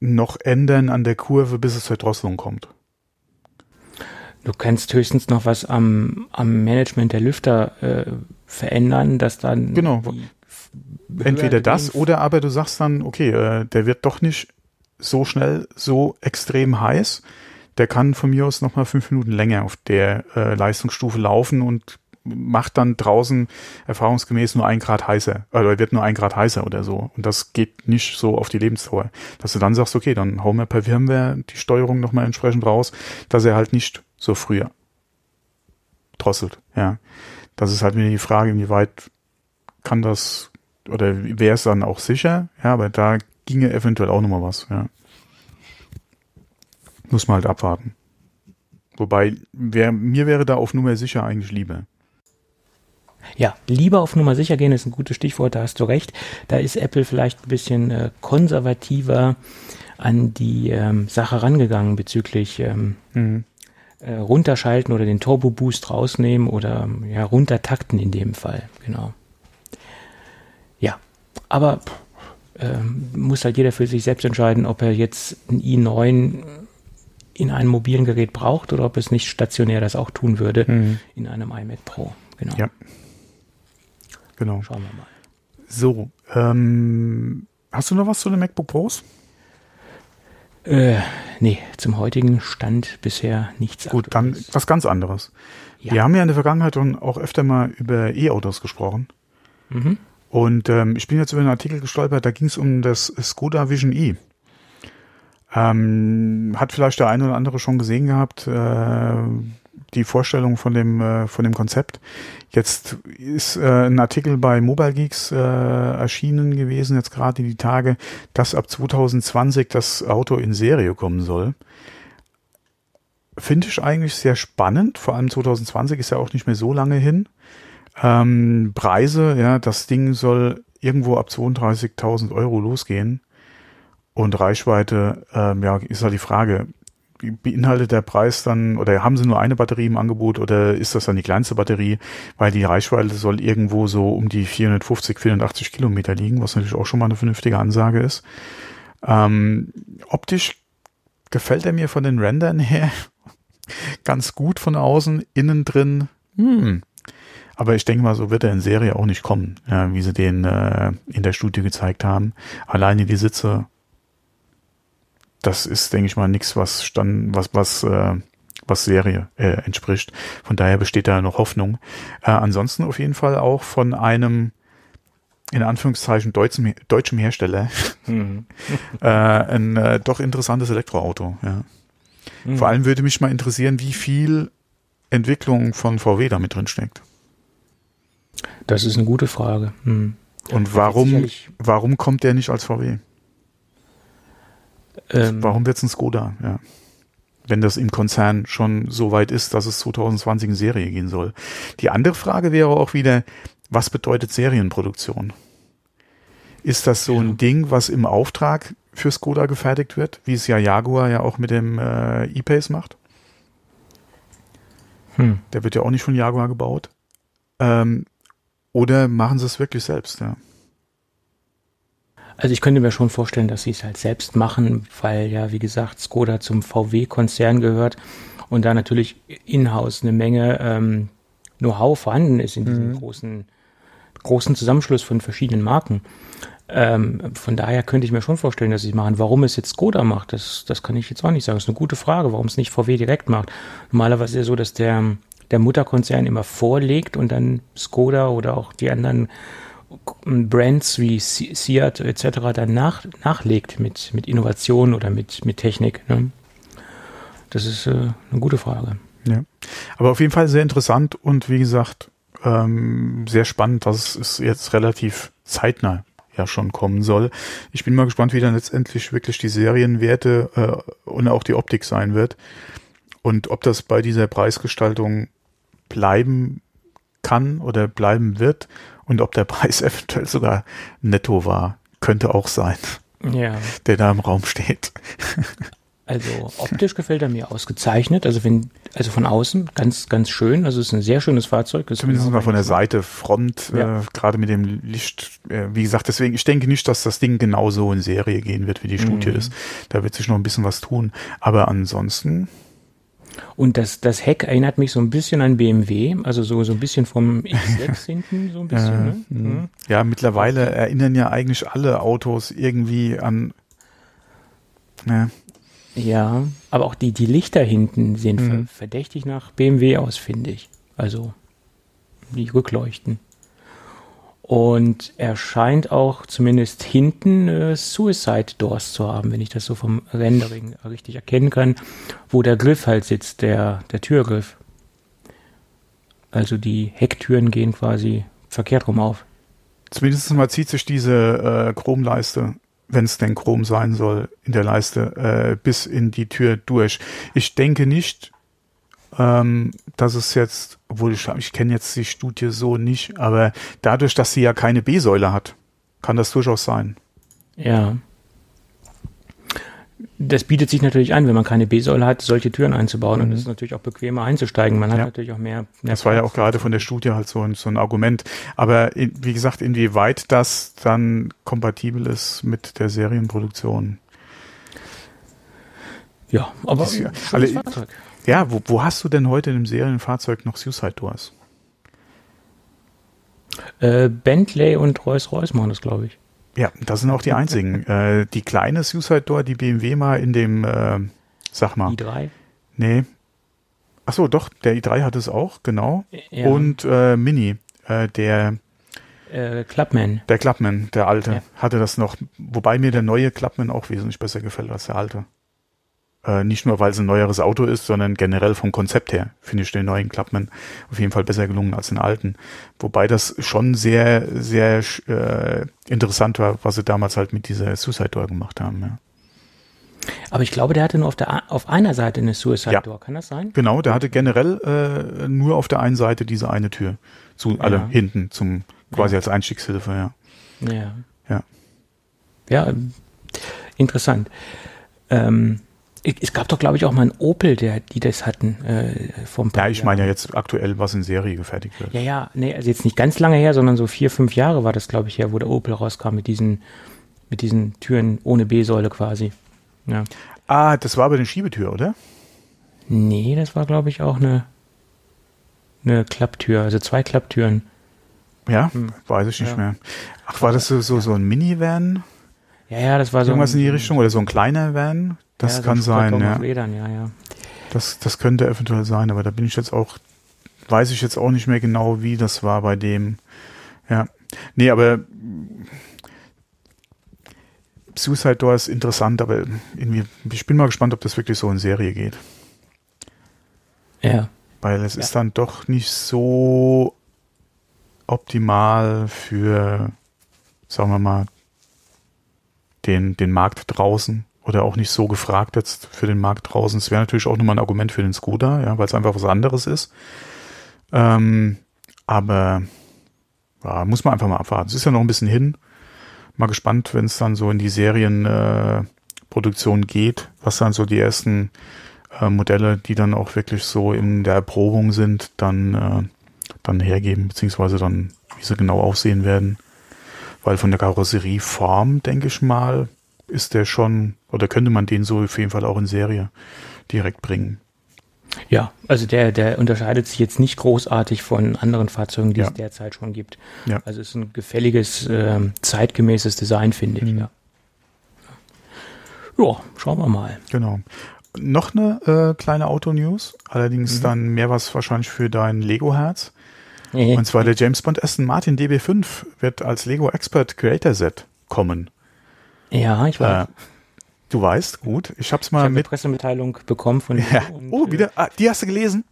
noch ändern an der Kurve, bis es zur Drosselung kommt? Du kannst höchstens noch was am, am Management der Lüfter äh, verändern, dass dann. Genau. Entweder das oder aber du sagst dann, okay, äh, der wird doch nicht so schnell so extrem heiß. Der kann von mir aus nochmal fünf Minuten länger auf der äh, Leistungsstufe laufen und macht dann draußen erfahrungsgemäß nur ein Grad heißer, oder wird nur ein Grad heißer oder so. Und das geht nicht so auf die Lebensdauer. Dass du dann sagst, okay, dann hauen wir per Firmware die Steuerung nochmal entsprechend raus, dass er halt nicht so früher drosselt, ja. Das ist halt wieder die Frage, inwieweit kann das, oder wäre es dann auch sicher, ja, aber da ginge eventuell auch nochmal was, ja. Muss man halt abwarten. Wobei, wär, mir wäre da auf Nummer sicher eigentlich lieber. Ja, lieber auf Nummer sicher gehen ist ein gutes Stichwort, da hast du recht. Da ist Apple vielleicht ein bisschen äh, konservativer an die ähm, Sache rangegangen bezüglich ähm, mhm. äh, runterschalten oder den Turbo Boost rausnehmen oder ja, runtertakten in dem Fall, genau. Ja, aber äh, muss halt jeder für sich selbst entscheiden, ob er jetzt ein i9 in einem mobilen Gerät braucht oder ob es nicht stationär das auch tun würde mhm. in einem iMac Pro. Genau. Ja. Genau. Schauen wir mal. So, ähm, hast du noch was zu den MacBook Pros? Äh, nee, zum heutigen Stand bisher nichts. Gut, dann was ganz anderes. Ja. Wir haben ja in der Vergangenheit auch öfter mal über E-Autos gesprochen. Mhm. Und ähm, ich bin jetzt über einen Artikel gestolpert, da ging es um das Skoda Vision E. Ähm, hat vielleicht der eine oder andere schon gesehen gehabt, äh, die Vorstellung von dem, äh, von dem Konzept. Jetzt ist äh, ein Artikel bei Mobile Geeks äh, erschienen gewesen, jetzt gerade die Tage, dass ab 2020 das Auto in Serie kommen soll. Finde ich eigentlich sehr spannend, vor allem 2020 ist ja auch nicht mehr so lange hin. Ähm, Preise, ja, das Ding soll irgendwo ab 32.000 Euro losgehen. Und Reichweite, ähm, ja, ist halt die Frage, beinhaltet der Preis dann oder haben sie nur eine Batterie im Angebot oder ist das dann die kleinste Batterie? Weil die Reichweite soll irgendwo so um die 450, 480 Kilometer liegen, was natürlich auch schon mal eine vernünftige Ansage ist. Ähm, optisch gefällt er mir von den Rendern her ganz gut von außen, innen drin. Hm. Aber ich denke mal, so wird er in Serie auch nicht kommen, ja, wie sie den äh, in der Studie gezeigt haben. Alleine die Sitze das ist, denke ich mal, nichts, was stand, was, was, äh, was Serie äh, entspricht. Von daher besteht da noch Hoffnung. Äh, ansonsten auf jeden Fall auch von einem in Anführungszeichen deutschen, deutschem Hersteller mhm. äh, ein äh, doch interessantes Elektroauto. Ja. Mhm. Vor allem würde mich mal interessieren, wie viel Entwicklung von VW damit drin steckt. Das ist eine gute Frage. Mhm. Und warum, warum kommt der nicht als VW? Ähm, Warum wird es ein Skoda? Ja. Wenn das im Konzern schon so weit ist, dass es 2020 in Serie gehen soll. Die andere Frage wäre auch wieder, was bedeutet Serienproduktion? Ist das so ja. ein Ding, was im Auftrag für Skoda gefertigt wird, wie es ja Jaguar ja auch mit dem äh, E-Pace macht? Hm. Der wird ja auch nicht von Jaguar gebaut. Ähm, oder machen sie es wirklich selbst? Ja. Also ich könnte mir schon vorstellen, dass sie es halt selbst machen, weil ja, wie gesagt, Skoda zum VW-Konzern gehört und da natürlich in-house eine Menge ähm, Know-how vorhanden ist in diesem mhm. großen, großen Zusammenschluss von verschiedenen Marken. Ähm, von daher könnte ich mir schon vorstellen, dass sie es machen. Warum es jetzt Skoda macht, das, das kann ich jetzt auch nicht sagen. Das ist eine gute Frage, warum es nicht VW direkt macht. Normalerweise ist es ja so, dass der, der Mutterkonzern immer vorlegt und dann Skoda oder auch die anderen Brands wie Seat etc. dann nach, nachlegt mit, mit Innovation oder mit, mit Technik. Ne? Das ist äh, eine gute Frage. Ja. Aber auf jeden Fall sehr interessant und wie gesagt, ähm, sehr spannend, dass es jetzt relativ zeitnah ja schon kommen soll. Ich bin mal gespannt, wie dann letztendlich wirklich die Serienwerte äh, und auch die Optik sein wird. Und ob das bei dieser Preisgestaltung bleiben kann oder bleiben wird und ob der Preis eventuell sogar netto war, könnte auch sein. Ja. Der da im Raum steht. Also optisch gefällt er mir ausgezeichnet. Also wenn, also von außen ganz, ganz schön. Also es ist ein sehr schönes Fahrzeug. Das Zumindest mal von der Seite, Front, ja. äh, gerade mit dem Licht. Äh, wie gesagt, deswegen, ich denke nicht, dass das Ding genauso in Serie gehen wird, wie die Studie mhm. ist. Da wird sich noch ein bisschen was tun. Aber ansonsten und das, das Heck erinnert mich so ein bisschen an BMW, also so, so ein bisschen vom X6 hinten, so ein bisschen. Äh, ne? mhm. Ja, mittlerweile erinnern ja eigentlich alle Autos irgendwie an. Ne. Ja, aber auch die, die Lichter hinten sehen mhm. verdächtig nach BMW aus, finde ich. Also die Rückleuchten. Und er scheint auch zumindest hinten äh, Suicide Doors zu haben, wenn ich das so vom Rendering richtig erkennen kann, wo der Griff halt sitzt, der, der Türgriff. Also die Hecktüren gehen quasi verkehrt rum auf. Zumindest mal zieht sich diese äh, Chromleiste, wenn es denn Chrom sein soll, in der Leiste äh, bis in die Tür durch. Ich denke nicht, ähm, dass es jetzt, obwohl ich, ich kenne jetzt die Studie so nicht, aber dadurch, dass sie ja keine B-Säule hat, kann das durchaus sein. Ja. Das bietet sich natürlich an, wenn man keine B-Säule hat, solche Türen einzubauen. Mhm. Und es ist natürlich auch bequemer einzusteigen. Man hat ja. natürlich auch mehr, mehr. Das war ja auch gerade von der Studie halt so ein, so ein Argument. Aber in, wie gesagt, inwieweit das dann kompatibel ist mit der Serienproduktion. Ja, aber das, alle, Fahrzeug. Ja, wo, wo hast du denn heute in einem Serienfahrzeug noch Suicide Doors? Äh, Bentley und Rolls-Royce machen das, glaube ich. Ja, das sind auch die einzigen. äh, die kleine Suicide Door, die BMW mal in dem, äh, sag mal. i3? Nee. Ach so, doch, der i3 hat es auch, genau. Ja. Und äh, Mini, äh, der äh, Clubman. Der Clubman, der alte, ja. hatte das noch. Wobei mir der neue Clubman auch wesentlich besser gefällt als der alte. Äh, nicht nur, weil es ein neueres Auto ist, sondern generell vom Konzept her finde ich den neuen Clubman auf jeden Fall besser gelungen als den alten. Wobei das schon sehr, sehr äh, interessant war, was sie damals halt mit dieser Suicide Door gemacht haben. Ja. Aber ich glaube, der hatte nur auf, der, auf einer Seite eine Suicide ja. Door, kann das sein? Genau, der hatte generell äh, nur auf der einen Seite diese eine Tür. Zu alle ja. hinten zum quasi ja. als Einstiegshilfe, ja. Ja. Ja. Ja, interessant. Ähm, es gab doch, glaube ich, auch mal einen Opel, der, die das hatten. Äh, vom ja, ich meine ja jetzt aktuell, was in Serie gefertigt wird. Ja, ja, nee, also jetzt nicht ganz lange her, sondern so vier, fünf Jahre war das, glaube ich, her, wo der Opel rauskam mit diesen, mit diesen Türen ohne B-Säule quasi. Ja. Ah, das war aber eine Schiebetür, oder? Nee, das war, glaube ich, auch eine, eine Klapptür, also zwei Klapptüren. Ja, hm. weiß ich nicht ja. mehr. Ach, war das so, so, so ein Minivan? Ja, ja, das war so. Irgendwas ein, in die Richtung oder so ein kleiner Van? Das ja, kann so sein, ja. Rädern, ja, ja. Das, das könnte eventuell sein, aber da bin ich jetzt auch, weiß ich jetzt auch nicht mehr genau, wie das war bei dem. Ja. Nee, aber Suicide Door ist interessant, aber irgendwie, ich bin mal gespannt, ob das wirklich so in Serie geht. Ja. Weil es ja. ist dann doch nicht so optimal für, sagen wir mal, den, den Markt draußen oder auch nicht so gefragt jetzt für den Markt draußen. Es wäre natürlich auch nochmal ein Argument für den Scooter, ja, weil es einfach was anderes ist. Ähm, aber ja, muss man einfach mal abwarten. Es ist ja noch ein bisschen hin. Mal gespannt, wenn es dann so in die Serienproduktion äh, geht, was dann so die ersten äh, Modelle, die dann auch wirklich so in der Erprobung sind, dann, äh, dann hergeben, beziehungsweise dann, wie sie genau aussehen werden. Weil von der Karosserieform, denke ich mal, ist der schon, oder könnte man den so auf jeden Fall auch in Serie direkt bringen. Ja, also der, der unterscheidet sich jetzt nicht großartig von anderen Fahrzeugen, die ja. es derzeit schon gibt. Ja. Also es ist ein gefälliges, äh, zeitgemäßes Design, finde ich, mhm. ja. Ja, schauen wir mal. Genau. Noch eine äh, kleine Auto-News, allerdings mhm. dann mehr was wahrscheinlich für dein Lego-Herz. Mhm. Und zwar der James Bond Aston Martin DB5 wird als Lego Expert Creator Set kommen. Ja, ich weiß. Äh, du weißt, gut. Ich hab's mal ich hab mit Pressemitteilung bekommen von ja. Und, oh, wieder. Ah, die hast du gelesen?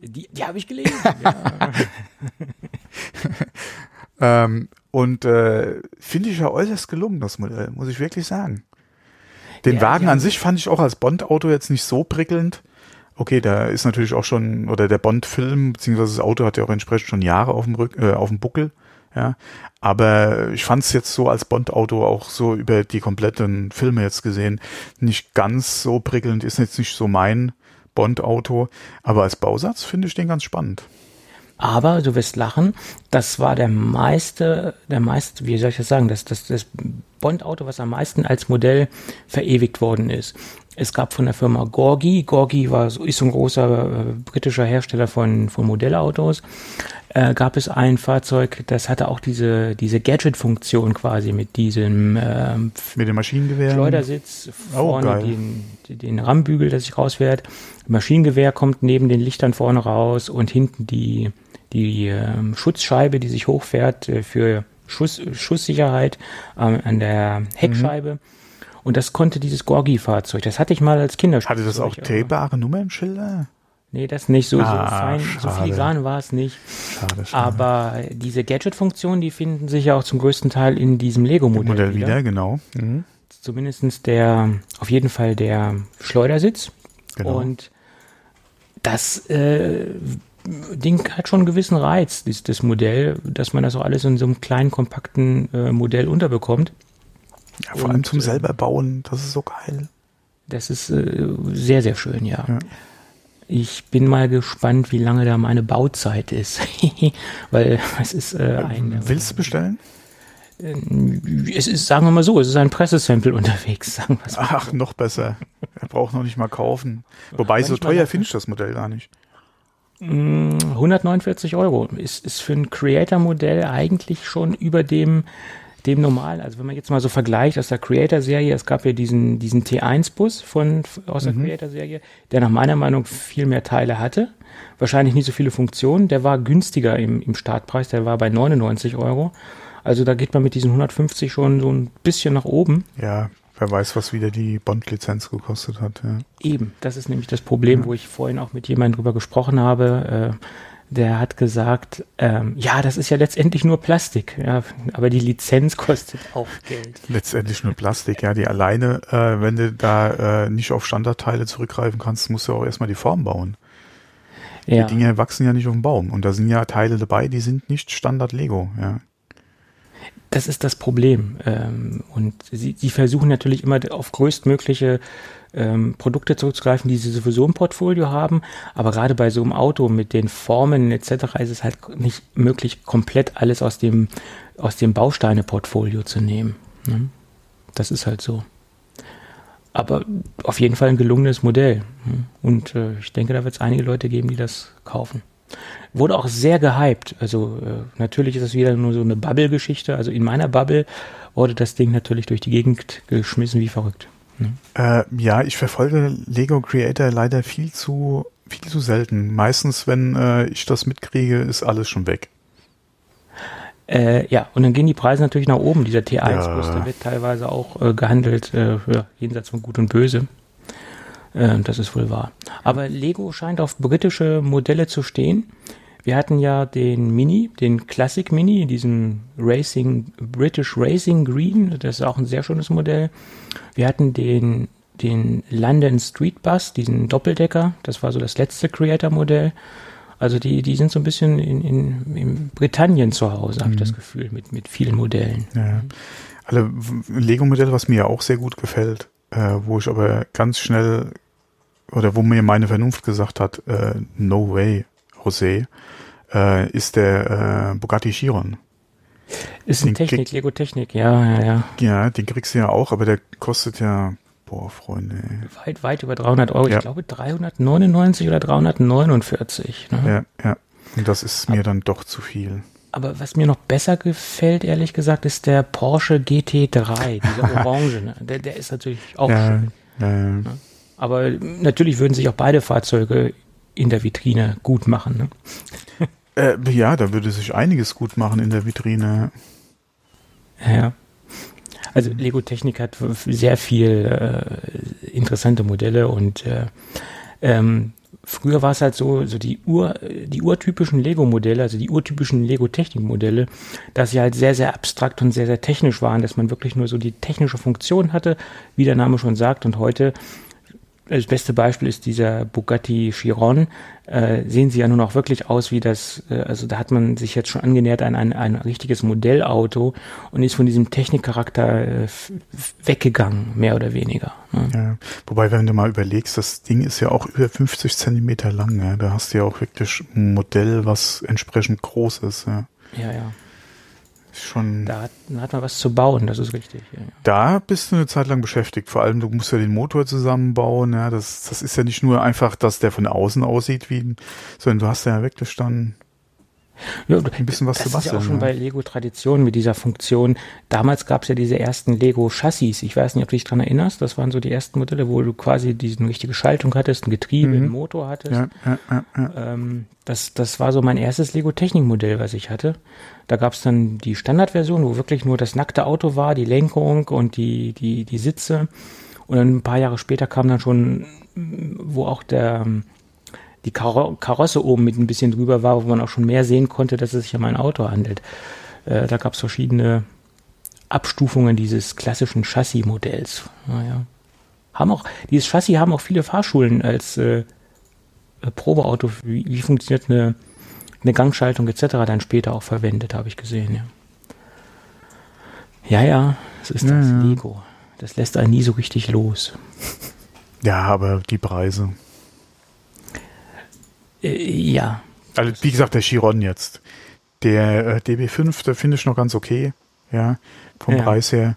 Die, die habe ich gelesen. ähm, und äh, finde ich ja äußerst gelungen, das Modell, muss ich wirklich sagen. Den ja, Wagen an sich fand ich auch als Bond-Auto jetzt nicht so prickelnd. Okay, da ist natürlich auch schon, oder der Bond-Film, beziehungsweise das Auto hat ja auch entsprechend schon Jahre auf dem, Rück, äh, auf dem Buckel. Ja, aber ich fand es jetzt so als Bond-Auto auch so über die kompletten Filme jetzt gesehen nicht ganz so prickelnd, ist jetzt nicht so mein Bond-Auto, aber als Bausatz finde ich den ganz spannend. Aber du wirst lachen, das war der meiste, der meiste, wie soll ich das sagen, das, das, das Bond-Auto, was am meisten als Modell verewigt worden ist. Es gab von der Firma Gorgi, Gorgi war, ist so ein großer äh, britischer Hersteller von, von Modellautos, äh, gab es ein Fahrzeug, das hatte auch diese, diese Gadget-Funktion quasi mit diesem ähm, mit dem Maschinengewehr. Schleudersitz, oh, vorne oh, den, den Rammbügel, das sich rausfährt. Maschinengewehr kommt neben den Lichtern vorne raus und hinten die, die ähm, Schutzscheibe, die sich hochfährt äh, für Schuss, Schusssicherheit ähm, an der Heckscheibe. Mhm. Und das konnte dieses Gorgi-Fahrzeug. Das hatte ich mal als Kinderspiel. Hatte das auch drehbare Nummernschilder? Nee, das nicht. So, ah, so fein, schade. so filigran war es nicht. Schade, schade. Aber diese Gadget-Funktionen, die finden sich ja auch zum größten Teil in diesem Lego-Modell Modell wieder. wieder genau. Mhm. Zumindestens der, auf jeden Fall der Schleudersitz. Genau. Und das äh, Ding hat schon einen gewissen Reiz, das, das Modell, dass man das auch alles in so einem kleinen, kompakten äh, Modell unterbekommt. Ja, vor und, allem zum äh, selber bauen, das ist so geil. Das ist äh, sehr, sehr schön, ja. ja. Ich bin mal gespannt, wie lange da meine Bauzeit ist. Weil es ist äh, ein. Willst du bestellen? Äh, es ist, sagen wir mal so, es ist ein Pressesample unterwegs, sagen wir Ach, so. noch besser. Er braucht noch nicht mal kaufen. Wobei, so teuer finde ich das Modell gar nicht. 149 mm, Euro ist, ist für ein Creator-Modell eigentlich schon über dem dem normalen, also wenn man jetzt mal so vergleicht aus der Creator-Serie, es gab ja diesen, diesen T1-Bus von, aus der mhm. Creator-Serie, der nach meiner Meinung viel mehr Teile hatte, wahrscheinlich nicht so viele Funktionen, der war günstiger im, im Startpreis, der war bei 99 Euro. Also da geht man mit diesen 150 schon so ein bisschen nach oben. Ja, wer weiß, was wieder die Bond-Lizenz gekostet hat. Ja. Eben, das ist nämlich das Problem, ja. wo ich vorhin auch mit jemandem drüber gesprochen habe. Äh, der hat gesagt, ähm, ja, das ist ja letztendlich nur Plastik, ja, aber die Lizenz kostet auch Geld. Letztendlich nur Plastik, ja, die alleine, äh, wenn du da äh, nicht auf Standardteile zurückgreifen kannst, musst du auch erstmal die Form bauen. Ja. Die Dinge wachsen ja nicht auf dem Baum und da sind ja Teile dabei, die sind nicht Standard Lego, ja. Das ist das Problem. Ähm, und sie, sie versuchen natürlich immer auf größtmögliche ähm, Produkte zurückzugreifen, die sie sowieso im Portfolio haben. Aber gerade bei so einem Auto mit den Formen etc. ist es halt nicht möglich, komplett alles aus dem, aus dem Bausteine-Portfolio zu nehmen. Ne? Das ist halt so. Aber auf jeden Fall ein gelungenes Modell. Ne? Und äh, ich denke, da wird es einige Leute geben, die das kaufen. Wurde auch sehr gehypt. Also äh, natürlich ist das wieder nur so eine Bubble-Geschichte. Also in meiner Bubble wurde das Ding natürlich durch die Gegend geschmissen wie verrückt. Äh, ja, ich verfolge Lego Creator leider viel zu viel zu selten. Meistens, wenn äh, ich das mitkriege, ist alles schon weg. Äh, ja, und dann gehen die Preise natürlich nach oben. Dieser T1-Bus, ja. der wird teilweise auch äh, gehandelt, äh, ja, jenseits von Gut und Böse. Äh, das ist wohl wahr. Aber Lego scheint auf britische Modelle zu stehen. Wir hatten ja den Mini, den Classic Mini, diesen Racing, British Racing Green, das ist auch ein sehr schönes Modell. Wir hatten den, den London Street Bus, diesen Doppeldecker, das war so das letzte Creator-Modell. Also die, die sind so ein bisschen in, in, in Britannien zu Hause, habe mhm. ich das mhm. Gefühl, mit, mit vielen Modellen. Ja. Alle Lego-Modelle, was mir auch sehr gut gefällt, äh, wo ich aber ganz schnell oder wo mir meine Vernunft gesagt hat, äh, no way, José, äh, ist der äh, Bugatti Chiron. Ist ein Technik, Lego Technik, ja, ja, ja. Ja, den kriegst du ja auch, aber der kostet ja, boah, Freunde. Weit, weit über 300 Euro. Ja. Ich glaube 399 oder 349. Ne? Ja, ja. Und das ist mir aber, dann doch zu viel. Aber was mir noch besser gefällt, ehrlich gesagt, ist der Porsche GT3, dieser Orange. Ne? Der, der ist natürlich auch ja, schön. Ja, ja. Ne? Aber natürlich würden sich auch beide Fahrzeuge in der Vitrine gut machen. Ne? Äh, ja, da würde sich einiges gut machen in der Vitrine. Ja. Also Lego Technik hat sehr viel äh, interessante Modelle und äh, ähm, früher war es halt so, so die Ur, die urtypischen Lego-Modelle, also die urtypischen Lego-Technik-Modelle, dass sie halt sehr, sehr abstrakt und sehr, sehr technisch waren, dass man wirklich nur so die technische Funktion hatte, wie der Name schon sagt. Und heute das beste Beispiel ist dieser Bugatti Chiron. Äh, sehen sie ja nun auch wirklich aus wie das, äh, also da hat man sich jetzt schon angenähert an ein, ein richtiges Modellauto und ist von diesem Technikcharakter äh, weggegangen, mehr oder weniger. Ne? Ja, wobei, wenn du mal überlegst, das Ding ist ja auch über 50 Zentimeter lang. Ne? Da hast du ja auch wirklich ein Modell, was entsprechend groß ist. Ja, ja. ja schon. Da hat, da hat man was zu bauen, das ist richtig. Ja, ja. Da bist du eine Zeit lang beschäftigt. Vor allem, du musst ja den Motor zusammenbauen. Ja, das, das ist ja nicht nur einfach, dass der von außen aussieht, wie, sondern du hast ja wirklich dann ja, ein bisschen was zu basteln. Das ist ja auch schon ja. bei Lego Tradition mit dieser Funktion. Damals gab es ja diese ersten Lego Chassis. Ich weiß nicht, ob du dich dran erinnerst. Das waren so die ersten Modelle, wo du quasi diese richtige Schaltung hattest, ein Getriebe, mhm. einen Motor hattest. Ja, ja, ähm, das, das war so mein erstes Lego Technik Modell, was ich hatte. Da gab es dann die Standardversion, wo wirklich nur das nackte Auto war, die Lenkung und die, die, die Sitze. Und dann ein paar Jahre später kam dann schon, wo auch der die Karo Karosse oben mit ein bisschen drüber war, wo man auch schon mehr sehen konnte, dass es sich um ein Auto handelt. Äh, da gab es verschiedene Abstufungen dieses klassischen Chassis-Modells. Naja. Haben auch, dieses Chassis haben auch viele Fahrschulen als äh, Probeauto, wie, wie funktioniert eine, eine Gangschaltung etc. dann später auch verwendet, habe ich gesehen, ja. Ja, ja, es ist ja, das ja. Lego. Das lässt einen nie so richtig los. Ja, aber die Preise. Äh, ja. Also wie gesagt, der Chiron jetzt. Der äh, DB5, der finde ich noch ganz okay, ja, vom ja. Preis her.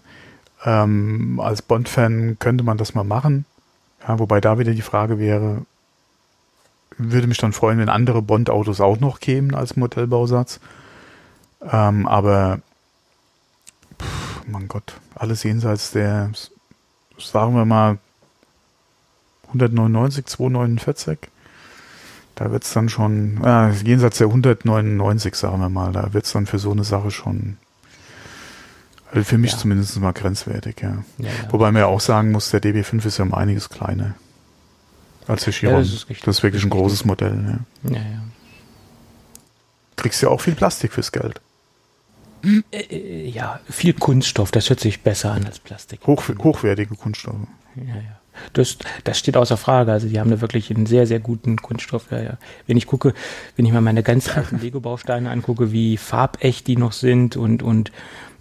Ähm, als Bond-Fan könnte man das mal machen. Ja, wobei da wieder die Frage wäre, würde mich dann freuen, wenn andere Bond-Autos auch noch kämen als Modellbausatz. Ähm, aber, pff, mein Gott, alles jenseits der, sagen wir mal, 199, 249. Da wird es dann schon, äh, jenseits der 199, sagen wir mal, da wird es dann für so eine Sache schon, also für mich ja. zumindest mal grenzwertig, ja. Ja, ja. Wobei man ja auch sagen muss, der DB5 ist ja um einiges kleiner als Chiron. das, ist das ist wirklich ein großes Modell, ja. Ja, ja. Kriegst ja auch viel Plastik fürs Geld. Äh, äh, ja, viel Kunststoff, das hört sich besser an als Plastik. Hoch, hochwertige Kunststoffe. Ja, ja. Das, das steht außer Frage. Also die haben da wirklich einen sehr, sehr guten Kunststoff. Ja, ja. Wenn ich gucke, wenn ich mal meine ganz alten Lego-Bausteine angucke, wie farbecht die noch sind und, und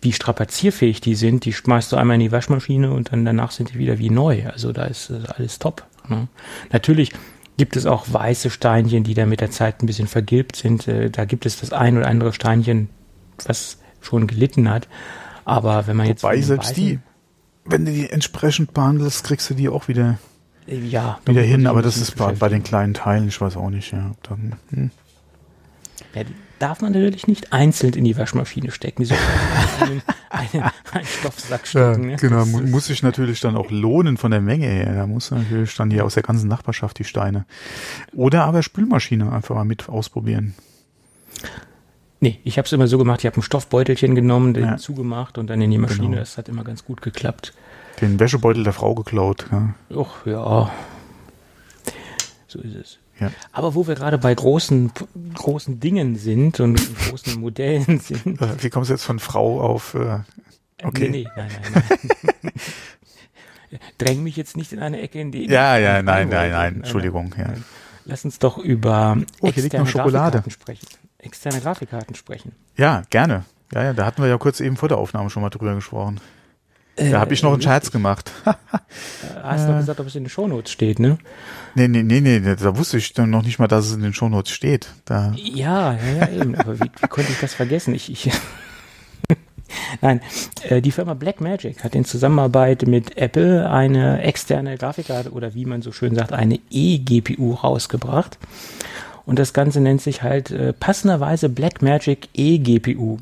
wie strapazierfähig die sind, die schmeißt du einmal in die Waschmaschine und dann danach sind die wieder wie neu. Also da ist alles top. Ne? Natürlich gibt es auch weiße Steinchen, die da mit der Zeit ein bisschen vergilbt sind. Äh, da gibt es das ein oder andere Steinchen, was schon gelitten hat. Aber wenn man jetzt. Wobei selbst die, wenn du die entsprechend behandelst, kriegst du die auch wieder, äh, ja, wieder hin. Aber das ist bei, bei, den kleinen Teilen, ich weiß auch nicht. Ja, dann, hm. ja, darf man natürlich nicht einzeln in die Waschmaschine stecken. Die soll einen, einen, einen Stoffsack stecken. Ja, ne? Genau, das muss sich natürlich dann auch lohnen von der Menge her. Da muss natürlich dann hier aus der ganzen Nachbarschaft die Steine. Oder aber Spülmaschine einfach mal mit ausprobieren. Nee, ich habe es immer so gemacht, ich habe ein Stoffbeutelchen genommen, den ja. zugemacht und dann in die Maschine. Genau. Das hat immer ganz gut geklappt. Den Wäschebeutel der Frau geklaut. Ja. Och, ja. So ist es. Ja. Aber wo wir gerade bei großen, großen Dingen sind und großen Modellen sind. Wie kommst du jetzt von Frau auf. Äh, okay. Nee, nee, nein, nein, nein. Dräng mich jetzt nicht in eine Ecke, in die. Ja, ja, nein, nein, nein, Entschuldigung. Ja. Lass uns doch über oh, noch Schokolade. sprechen externe Grafikkarten sprechen. Ja, gerne. Ja, ja, da hatten wir ja kurz eben vor der Aufnahme schon mal drüber gesprochen. Äh, da habe ich noch einen Scherz gemacht. Äh, hast du äh. gesagt, ob es in den Shownotes steht, ne? Nee, nee, nee, nee, da wusste ich dann noch nicht mal, dass es in den Shownotes steht. Da. Ja, ja, ja, eben. Aber wie, wie konnte ich das vergessen? Ich, ich Nein, äh, die Firma Blackmagic hat in Zusammenarbeit mit Apple eine externe Grafikkarte oder wie man so schön sagt, eine E-GPU rausgebracht. Und das Ganze nennt sich halt äh, passenderweise Blackmagic eGPU.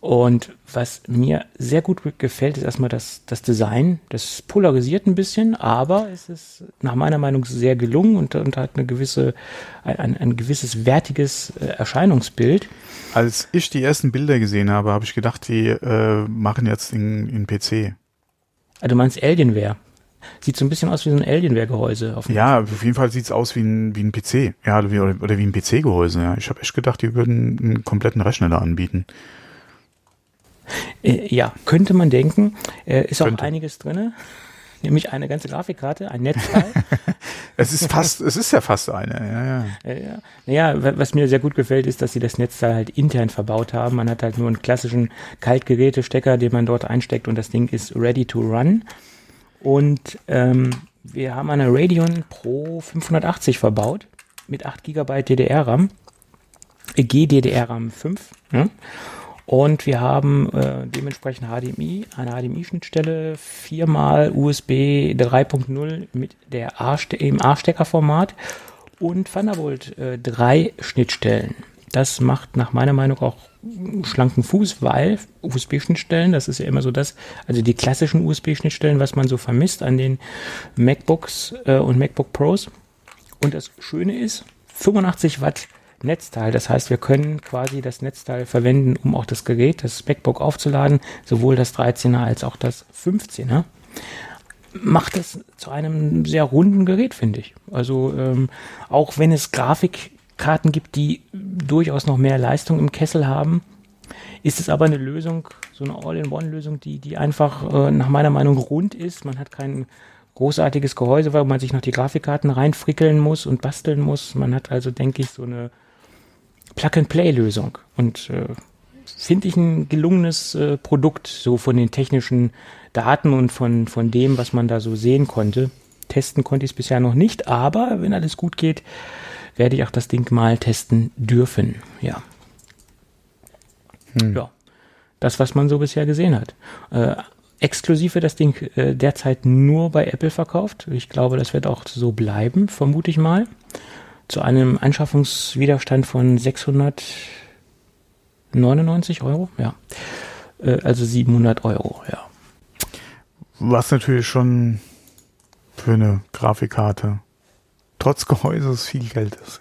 Und was mir sehr gut gefällt, ist erstmal das, das Design. Das polarisiert ein bisschen, aber es ist nach meiner Meinung sehr gelungen und, und hat eine gewisse, ein, ein gewisses wertiges äh, Erscheinungsbild. Als ich die ersten Bilder gesehen habe, habe ich gedacht, die äh, machen jetzt in, in PC. Also du meinst Alienware? Sieht so ein bisschen aus wie so ein Alienware-Gehäuse. Ja, auf jeden Fall sieht es aus wie ein, wie ein PC. Ja, oder wie, oder wie ein PC-Gehäuse. Ja. Ich habe echt gedacht, die würden einen kompletten Rechner da anbieten. Äh, ja, könnte man denken. Äh, ist könnte. auch einiges drinne. Nämlich eine ganze Grafikkarte, ein Netzteil. es ist fast, es ist ja fast eine, ja, ja. ja. Naja, was mir sehr gut gefällt, ist, dass sie das Netzteil halt intern verbaut haben. Man hat halt nur einen klassischen Kaltgerätestecker, den man dort einsteckt und das Ding ist ready to run. Und ähm, wir haben eine Radeon Pro 580 verbaut mit 8 GB DDR-RAM, äh, GDDR-RAM 5. Ja? Und wir haben äh, dementsprechend HDMI, eine HDMI-Schnittstelle, viermal USB 3.0 mit der A im A-Stecker-Format und Thunderbolt äh, 3 Schnittstellen. Das macht nach meiner Meinung auch schlanken Fuß, weil USB-Schnittstellen, das ist ja immer so das, also die klassischen USB-Schnittstellen, was man so vermisst an den MacBooks äh, und MacBook Pros. Und das Schöne ist, 85 Watt Netzteil. Das heißt, wir können quasi das Netzteil verwenden, um auch das Gerät, das MacBook aufzuladen, sowohl das 13er als auch das 15er. Macht es zu einem sehr runden Gerät, finde ich. Also ähm, auch wenn es Grafik Karten gibt, die durchaus noch mehr Leistung im Kessel haben, ist es aber eine Lösung, so eine All-in-One-Lösung, die, die einfach äh, nach meiner Meinung rund ist. Man hat kein großartiges Gehäuse, weil man sich noch die Grafikkarten reinfrickeln muss und basteln muss. Man hat also, denke ich, so eine Plug-and-Play-Lösung. Und äh, finde ich ein gelungenes äh, Produkt, so von den technischen Daten und von, von dem, was man da so sehen konnte. Testen konnte ich es bisher noch nicht, aber wenn alles gut geht, werde ich auch das Ding mal testen dürfen. Ja. Hm. Ja. Das, was man so bisher gesehen hat. Äh, exklusiv wird das Ding äh, derzeit nur bei Apple verkauft. Ich glaube, das wird auch so bleiben, vermute ich mal. Zu einem Anschaffungswiderstand von 699 Euro, ja. Äh, also 700 Euro, ja. Was natürlich schon für eine Grafikkarte trotz Gehäuses viel Geld ist.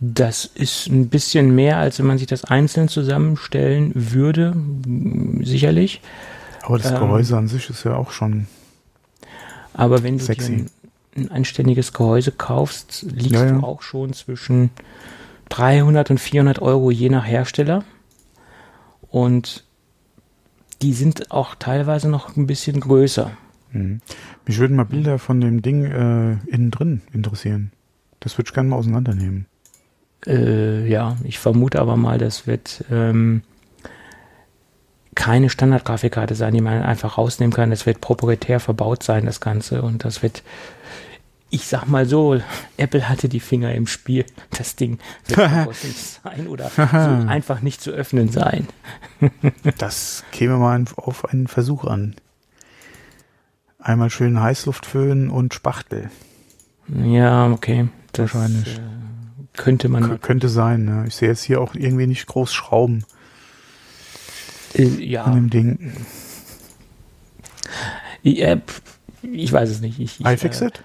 Das ist ein bisschen mehr, als wenn man sich das einzeln zusammenstellen würde, sicherlich. Aber das Gehäuse ähm, an sich ist ja auch schon. Aber wenn du sexy. dir ein, anständiges Gehäuse kaufst, liegst ja, ja. du auch schon zwischen 300 und 400 Euro je nach Hersteller. und die sind auch teilweise noch ein bisschen größer. Mhm. Mich würden mal Bilder von dem Ding äh, innen drin interessieren. Das würde ich gerne mal auseinandernehmen. Äh, ja, ich vermute aber mal, das wird ähm, keine Standardgrafikkarte sein, die man einfach rausnehmen kann. Das wird proprietär verbaut sein, das Ganze. Und das wird, ich sag mal so, Apple hatte die Finger im Spiel. Das Ding wird nicht sein oder so einfach nicht zu öffnen sein. das käme mal auf einen Versuch an. Einmal schön Heißluftföhn und Spachtel. Ja, okay. Das, Wahrscheinlich. Äh, könnte man. K könnte sein, ne? Ich sehe jetzt hier auch irgendwie nicht groß Schrauben. Ja. An dem Ding. Ich, äh, ich weiß es nicht. Ich, ich, iFixit?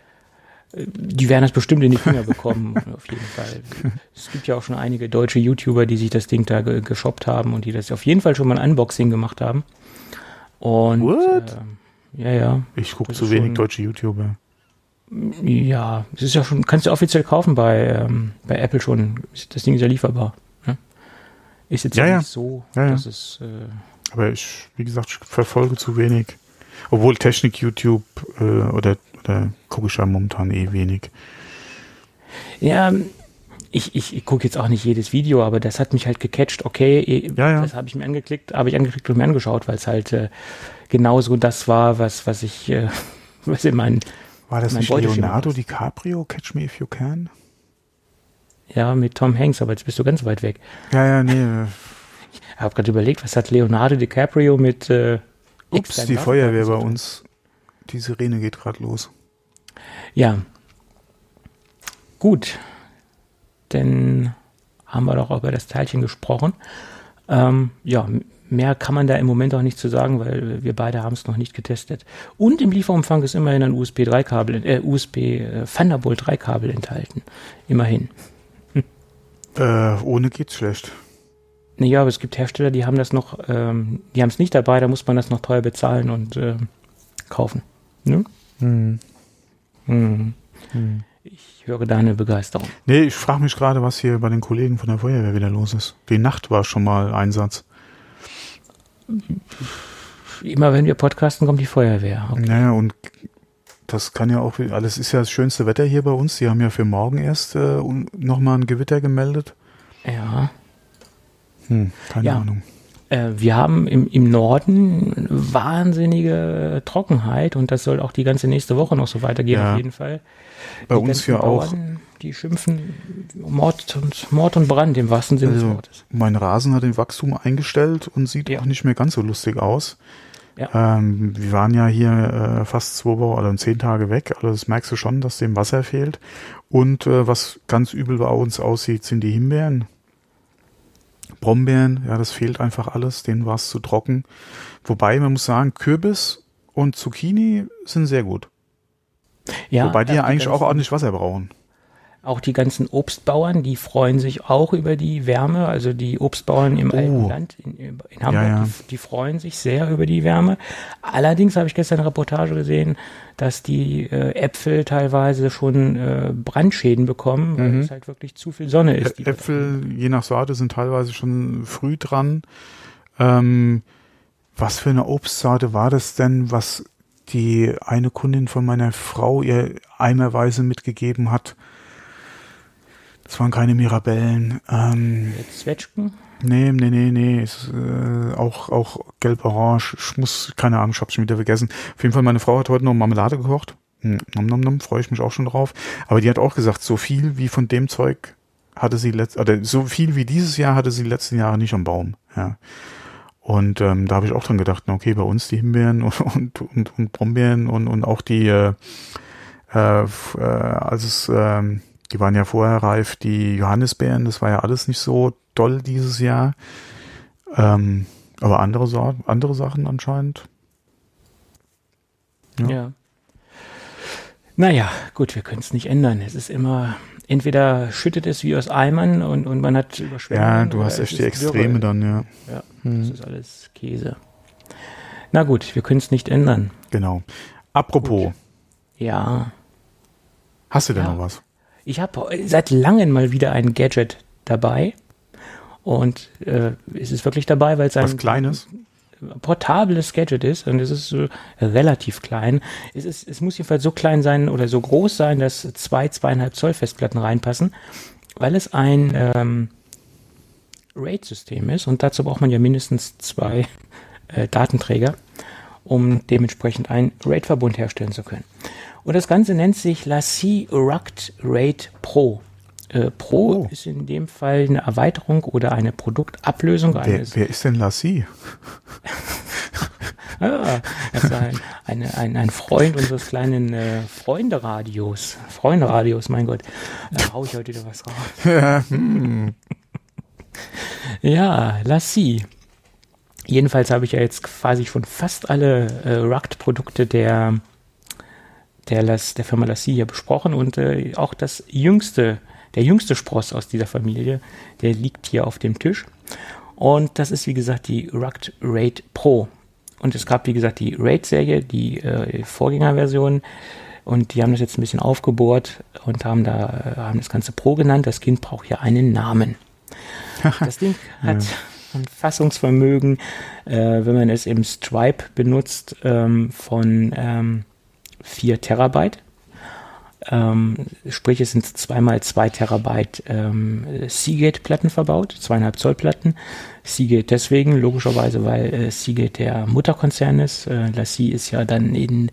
Äh, die werden das bestimmt in die Finger bekommen, auf jeden Fall. Es gibt ja auch schon einige deutsche YouTuber, die sich das Ding da ge geshoppt haben und die das auf jeden Fall schon mal ein Unboxing gemacht haben. Und What? Äh, ja, ja. Ich gucke zu wenig deutsche YouTuber. Ja, es ist ja schon, kannst du offiziell kaufen bei, ähm, bei Apple schon. Das Ding ist ja lieferbar. Ist jetzt ja, ja nicht so, ja, dass es. Äh, Aber ich, wie gesagt, ich verfolge zu wenig. Obwohl Technik YouTube äh, oder, oder gucke ich ja momentan eh wenig. Ja, ich, ich, ich gucke jetzt auch nicht jedes Video, aber das hat mich halt gecatcht. Okay, eh, ja, ja. das habe ich mir angeklickt, habe ich angeklickt und mir angeschaut, weil es halt äh, genauso das war, was, was ich, äh, was in meinen war das nicht Leonardo DiCaprio, Catch Me If You Can? Ja, mit Tom Hanks, aber jetzt bist du ganz weit weg. Ja, ja, nee. Ich habe gerade überlegt, was hat Leonardo DiCaprio mit äh, Ups, die Feuerwehr bei uns. Die Sirene geht gerade los. Ja. Gut. Denn haben wir doch auch über das Teilchen gesprochen. Ähm, ja, Mehr kann man da im Moment auch nicht zu sagen, weil wir beide haben es noch nicht getestet. Und im Lieferumfang ist immerhin ein USB 3 Kabel, äh, USB äh, Thunderbolt 3 Kabel enthalten. Immerhin. Äh, ohne geht's schlecht. Naja, aber es gibt Hersteller, die haben das noch, ähm, die haben es nicht dabei, da muss man das noch teuer bezahlen und äh, kaufen. Ne? Hm. Hm. Hm. Ich höre da eine Begeisterung. Nee, ich frage mich gerade, was hier bei den Kollegen von der Feuerwehr wieder los ist. Die Nacht war schon mal Einsatz immer wenn wir podcasten, kommt die Feuerwehr. Okay. Naja, und das kann ja auch, alles ist ja das schönste Wetter hier bei uns. Die haben ja für morgen erst äh, nochmal ein Gewitter gemeldet. Ja. Hm, keine ja. Ahnung. Äh, wir haben im, im Norden wahnsinnige Trockenheit und das soll auch die ganze nächste Woche noch so weitergehen, ja. auf jeden Fall. Bei die uns ja auch. Die schimpfen Mord und, Mord und Brand im wahrsten Sinne also, des Wortes. Mein Rasen hat den Wachstum eingestellt und sieht ja. auch nicht mehr ganz so lustig aus. Ja. Ähm, wir waren ja hier äh, fast zwei Wochen oder zehn Tage weg, also das merkst du schon, dass dem Wasser fehlt. Und äh, was ganz übel bei uns aussieht, sind die Himbeeren. Brombeeren, ja, das fehlt einfach alles, denen war es zu trocken. Wobei, man muss sagen, Kürbis und Zucchini sind sehr gut. Ja, Wobei die ja eigentlich auch ordentlich Wasser brauchen. Auch die ganzen Obstbauern, die freuen sich auch über die Wärme. Also die Obstbauern im Oh. alten Land in, in Hamburg, Ja, ja. Die, die freuen sich sehr über die Wärme. Allerdings habe ich gestern eine Reportage gesehen, dass die äh, Äpfel teilweise schon äh, Brandschäden bekommen, weil Mhm. es halt wirklich zu viel Sonne ist. Äpfel, je nach Sorte, sind teilweise schon früh dran. Ähm, was für eine Obstsorte war das denn, was die eine Kundin von meiner Frau ihr eimerweise mitgegeben hat? Das waren keine Mirabellen. Ähm, Zwetschgen. nee, nee, nee, nee. Ist, äh, auch, auch gelb-orange. Ich muss, keine Ahnung, ich hab's schon wieder vergessen. Auf jeden Fall, meine Frau hat heute noch Marmelade gekocht. Hm, nom, nom, nom, freue ich mich auch schon drauf. Aber die hat auch gesagt, so viel wie von dem Zeug hatte sie letzt, oder so viel wie dieses Jahr hatte sie die letzten Jahre nicht am Baum. Ja. Und ähm, da habe ich auch dran gedacht, okay, bei uns die Himbeeren und, und, und, und Brombeeren und, und auch die, äh, äh, äh, als es, ähm, die waren ja vorher reif, die Johannisbeeren, das war ja alles nicht so doll dieses Jahr. Ähm, aber andere, andere Sachen anscheinend. Ja. Ja. Naja, gut, wir können es nicht ändern. Es ist immer, entweder schüttet es wie aus Eimern und, und man hat Überschwemmungen. Ja, du hast echt die Extreme Dürre. dann, ja. Ja, Hm. das ist alles Käse. Na gut, wir können es nicht ändern. Genau. Apropos, Gut. Ja, hast du denn Ja. noch was? Ich habe seit langem mal wieder ein Gadget dabei. Und äh, es ist wirklich dabei, weil es ein Was Kleines? portables Gadget ist und es ist äh, relativ klein. Es, ist, es muss jedenfalls so klein sein oder so groß sein, dass zwei, zweieinhalb Zoll Festplatten reinpassen, weil es ein ähm, RAID-System ist und dazu braucht man ja mindestens zwei äh, Datenträger, um dementsprechend einen RAID-Verbund herstellen zu können. Und das Ganze nennt sich Lassie Rugged RAID Pro. Äh, Pro Oh. ist in dem Fall eine Erweiterung oder eine Produktablösung Wer, eines wer ist denn Lassie? Ah, das ist ein, eine, ein, ein Freund unseres kleinen äh, Freunde-Radios. Freunde-Radios, mein Gott. Da hau ich heute wieder was raus. Ja, hm. Ja, lass sie. Jedenfalls habe ich ja jetzt quasi schon fast alle äh, Rugged-Produkte der, der, Las, der Firma Lassie hier besprochen und äh, auch das jüngste, der jüngste Spross aus dieser Familie, der liegt hier auf dem Tisch. Und das ist, wie gesagt, die Rugged Raid Pro. Und es gab, wie gesagt, die Raid-Serie, die äh, Vorgängerversion. Und die haben das jetzt ein bisschen aufgebohrt und haben da äh, haben das Ganze Pro genannt. Das Kind braucht ja einen Namen. Das Ding hat ein Fassungsvermögen, äh, wenn man es im Stripe benutzt, ähm, von ähm, 4 Terabyte. Ähm, sprich, es sind zweimal 2 Terabyte ähm, Seagate-Platten verbaut, zweieinhalb Zoll Platten. Seagate deswegen, logischerweise, weil äh, Seagate der Mutterkonzern ist. Äh, Lassie ist ja dann in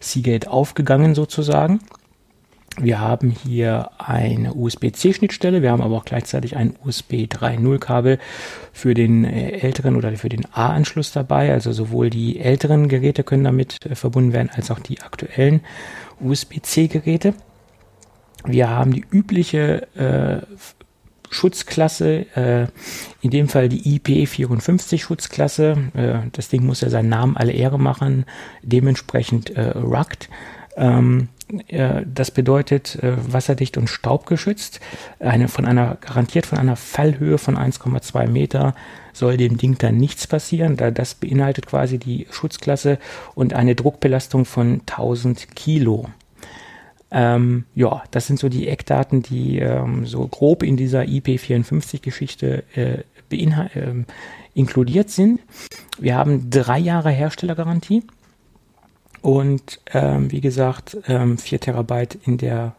Seagate aufgegangen sozusagen. Wir haben hier eine USB-C-Schnittstelle, wir haben aber auch gleichzeitig ein USB 3.0 Kabel für den äh, älteren oder für den A-Anschluss dabei. Also sowohl die älteren Geräte können damit äh, verbunden werden, als auch die aktuellen USB-C-Geräte. Wir haben die übliche äh, Schutzklasse, äh, in dem Fall die IP54 Schutzklasse. Äh, das Ding muss ja seinen Namen alle Ehre machen, dementsprechend äh, rugged. Ähm, äh, das bedeutet äh, wasserdicht und staubgeschützt. Eine, von einer, garantiert von einer Fallhöhe von 1,2 Meter soll dem Ding dann nichts passieren, da das beinhaltet quasi die Schutzklasse und eine Druckbelastung von 1000 Kilo. Ähm, ja, das sind so die Eckdaten, die ähm, so grob in dieser IP54-Geschichte äh, ähm, inkludiert sind. Wir haben drei Jahre Herstellergarantie und ähm, wie gesagt ähm, 4 Terabyte in der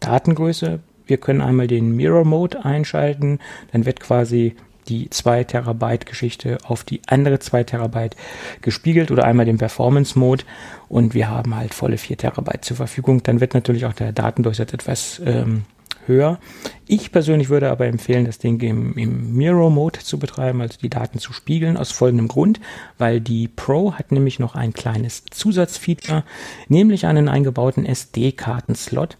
Datengröße. Wir können einmal den Mirror Mode einschalten, dann wird quasi die 2 Terabyte Geschichte auf die andere 2 Terabyte gespiegelt oder einmal den Performance Mode und wir haben halt volle 4 Terabyte zur Verfügung. Dann wird natürlich auch der Datendurchsatz etwas ähm, höher. Ich persönlich würde aber empfehlen, das Ding im, im Mirror Mode zu betreiben, also die Daten zu spiegeln, aus folgendem Grund, weil die Pro hat nämlich noch ein kleines Zusatzfeature, nämlich einen eingebauten SD-Kartenslot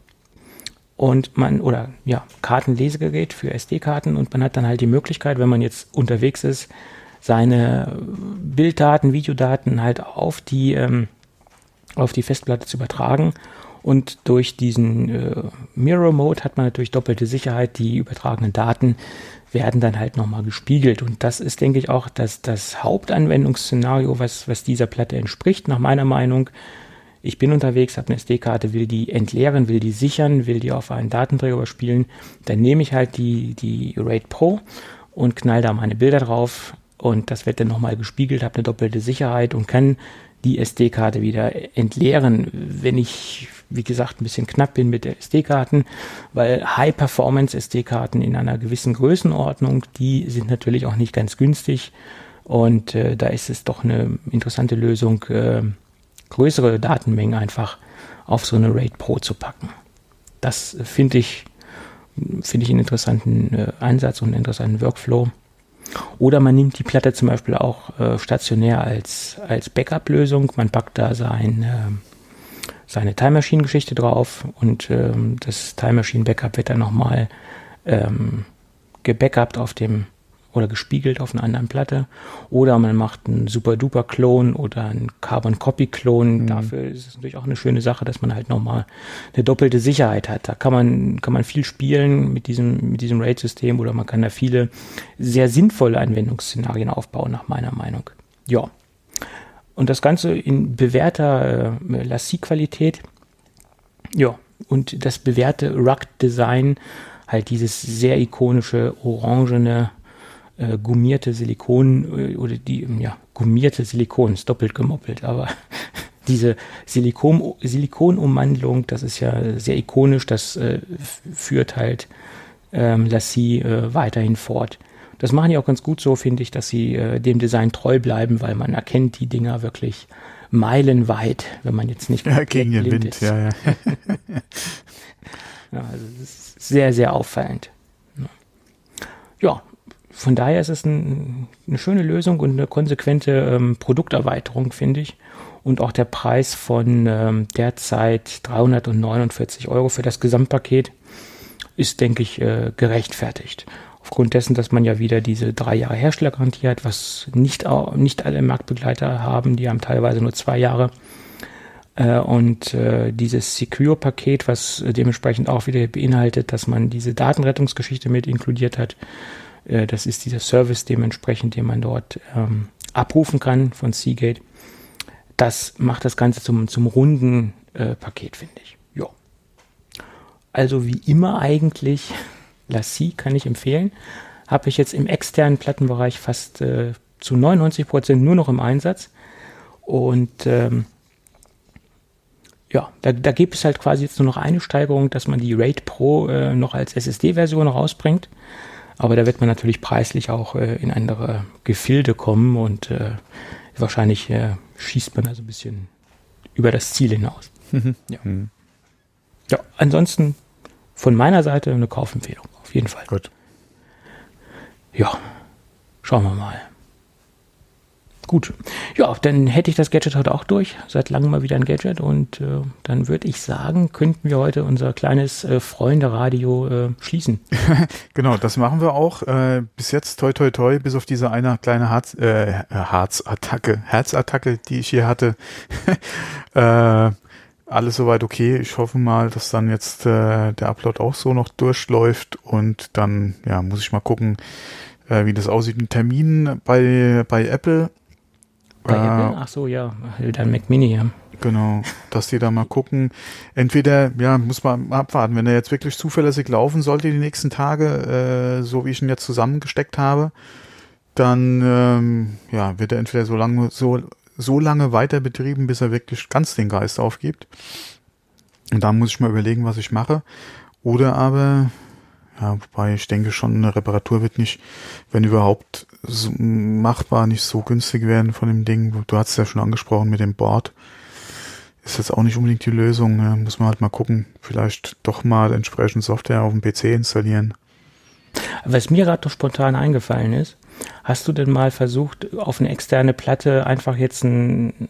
und man oder ja Kartenlesegerät für SD-Karten und man hat dann halt die Möglichkeit, wenn man jetzt unterwegs ist, seine Bilddaten, Videodaten halt auf die ähm, auf die Festplatte zu übertragen und durch diesen äh, Mirror Mode hat man natürlich doppelte Sicherheit. Die übertragenen Daten werden dann halt nochmal gespiegelt. Und das ist, denke ich, auch das, das Hauptanwendungsszenario, was, was dieser Platte entspricht, nach meiner Meinung. Ich bin unterwegs, habe eine SD-Karte, will die entleeren, will die sichern, will die auf einen Datenträger überspielen, dann nehme ich halt die, die RAID Pro und knall da meine Bilder drauf. Und das wird dann nochmal gespiegelt, habe eine doppelte Sicherheit und kann die SD-Karte wieder entleeren, wenn ich, wie gesagt, ein bisschen knapp bin mit der SD-Karten, weil High-Performance-SD-Karten in einer gewissen Größenordnung, die sind natürlich auch nicht ganz günstig und äh, da ist es doch eine interessante Lösung, äh, größere Datenmengen einfach auf so eine RAID Pro zu packen. Das finde ich, finde ich einen interessanten äh, Einsatz und einen interessanten Workflow. Oder man nimmt die Platte zum Beispiel auch äh, stationär als, als Backup-Lösung. Man packt da sein, äh, seine Time Machine-Geschichte drauf und ähm, das Time Machine-Backup wird dann nochmal ähm, gebackupt auf dem oder gespiegelt auf einer anderen Platte. Oder man macht einen Super-Duper-Klon oder einen Carbon-Copy-Klon. Mhm. Dafür ist es natürlich auch eine schöne Sache, dass man halt nochmal eine doppelte Sicherheit hat. Da kann man, kann man viel spielen mit diesem, mit diesem RAID-System oder man kann da viele sehr sinnvolle Anwendungsszenarien aufbauen, nach meiner Meinung. Ja. Und das Ganze in bewährter äh, Lassie-Qualität. Ja. Und das bewährte Rugged-Design, halt dieses sehr ikonische, orangene, äh, gummierte Silikon äh, oder die, ja, gummierte Silikon, ist doppelt gemoppelt, aber diese Silikon, Silikonumwandlung, das ist ja sehr ikonisch, das äh, führt halt ähm, Lassie äh, weiterhin fort. Das machen die auch ganz gut so, finde ich, dass sie äh, dem Design treu bleiben, weil man erkennt die Dinger wirklich meilenweit, wenn man jetzt nicht ja, gegen den Wind, ist. ja, ja. ja, also das ist sehr, sehr auffallend. Ja, von daher ist es ein, eine schöne Lösung und eine konsequente ähm, Produkterweiterung, finde ich. Und auch der Preis von ähm, derzeit 349 Euro für das Gesamtpaket ist, denke ich, äh, gerechtfertigt. Aufgrund dessen, dass man ja wieder diese drei Jahre Herstellergarantie hat, was nicht, nicht alle Marktbegleiter haben, die haben teilweise nur zwei Jahre. Äh, und äh, dieses Secure-Paket, was dementsprechend auch wieder beinhaltet, dass man diese Datenrettungsgeschichte mit inkludiert hat, äh, das ist dieser Service dementsprechend, den man dort ähm, abrufen kann von Seagate. Das macht das Ganze zum, zum runden äh, Paket, finde ich. Ja. Also wie immer eigentlich, Lassie kann ich empfehlen. Habe ich jetzt im externen Plattenbereich fast äh, zu 99 Prozent nur noch im Einsatz. Und ähm, ja, da, da gibt es halt quasi jetzt nur noch eine Steigerung, dass man die RAID Pro äh, noch als SSD-Version rausbringt. Aber da wird man natürlich preislich auch äh, in andere Gefilde kommen und äh, wahrscheinlich äh, schießt man da so ein bisschen über das Ziel hinaus. ja. Mhm. ja, ansonsten von meiner Seite eine Kaufempfehlung, auf jeden Fall. Gut. Ja, schauen wir mal. Gut. Ja, dann hätte ich das Gadget heute auch durch. Seit langem mal wieder ein Gadget. Und äh, dann würde ich sagen, könnten wir heute unser kleines äh, Freunde-Radio äh, schließen. genau, das machen wir auch. Äh, bis jetzt toi toi toi, bis auf diese eine kleine Harz, äh, Herzattacke, Herzattacke, die ich hier hatte. äh, alles soweit okay. Ich hoffe mal, dass dann jetzt äh, der Upload auch so noch durchläuft und dann ja muss ich mal gucken, äh, wie das aussieht mit Terminen bei bei Apple. Bei äh, Apple? Ach so, ja, dein Mac Mini, ja. Genau, dass die da mal gucken. Entweder, ja, muss man abwarten, wenn er jetzt wirklich zuverlässig laufen sollte die nächsten Tage, äh, so wie ich ihn jetzt zusammengesteckt habe, dann ähm, ja, wird er entweder so lange so so lange weiter betrieben, bis er wirklich ganz den Geist aufgibt. Und da muss ich mal überlegen, was ich mache. Oder aber, ja, wobei ich denke schon, eine Reparatur wird nicht, wenn überhaupt so machbar, nicht so günstig werden von dem Ding. Du hast es ja schon angesprochen mit dem Board. Ist jetzt auch nicht unbedingt die Lösung. Ja, muss man halt mal gucken. Vielleicht doch mal entsprechend Software auf dem PC installieren. Was mir gerade spontan eingefallen ist, Hast du denn mal versucht, auf eine externe Platte einfach jetzt ein,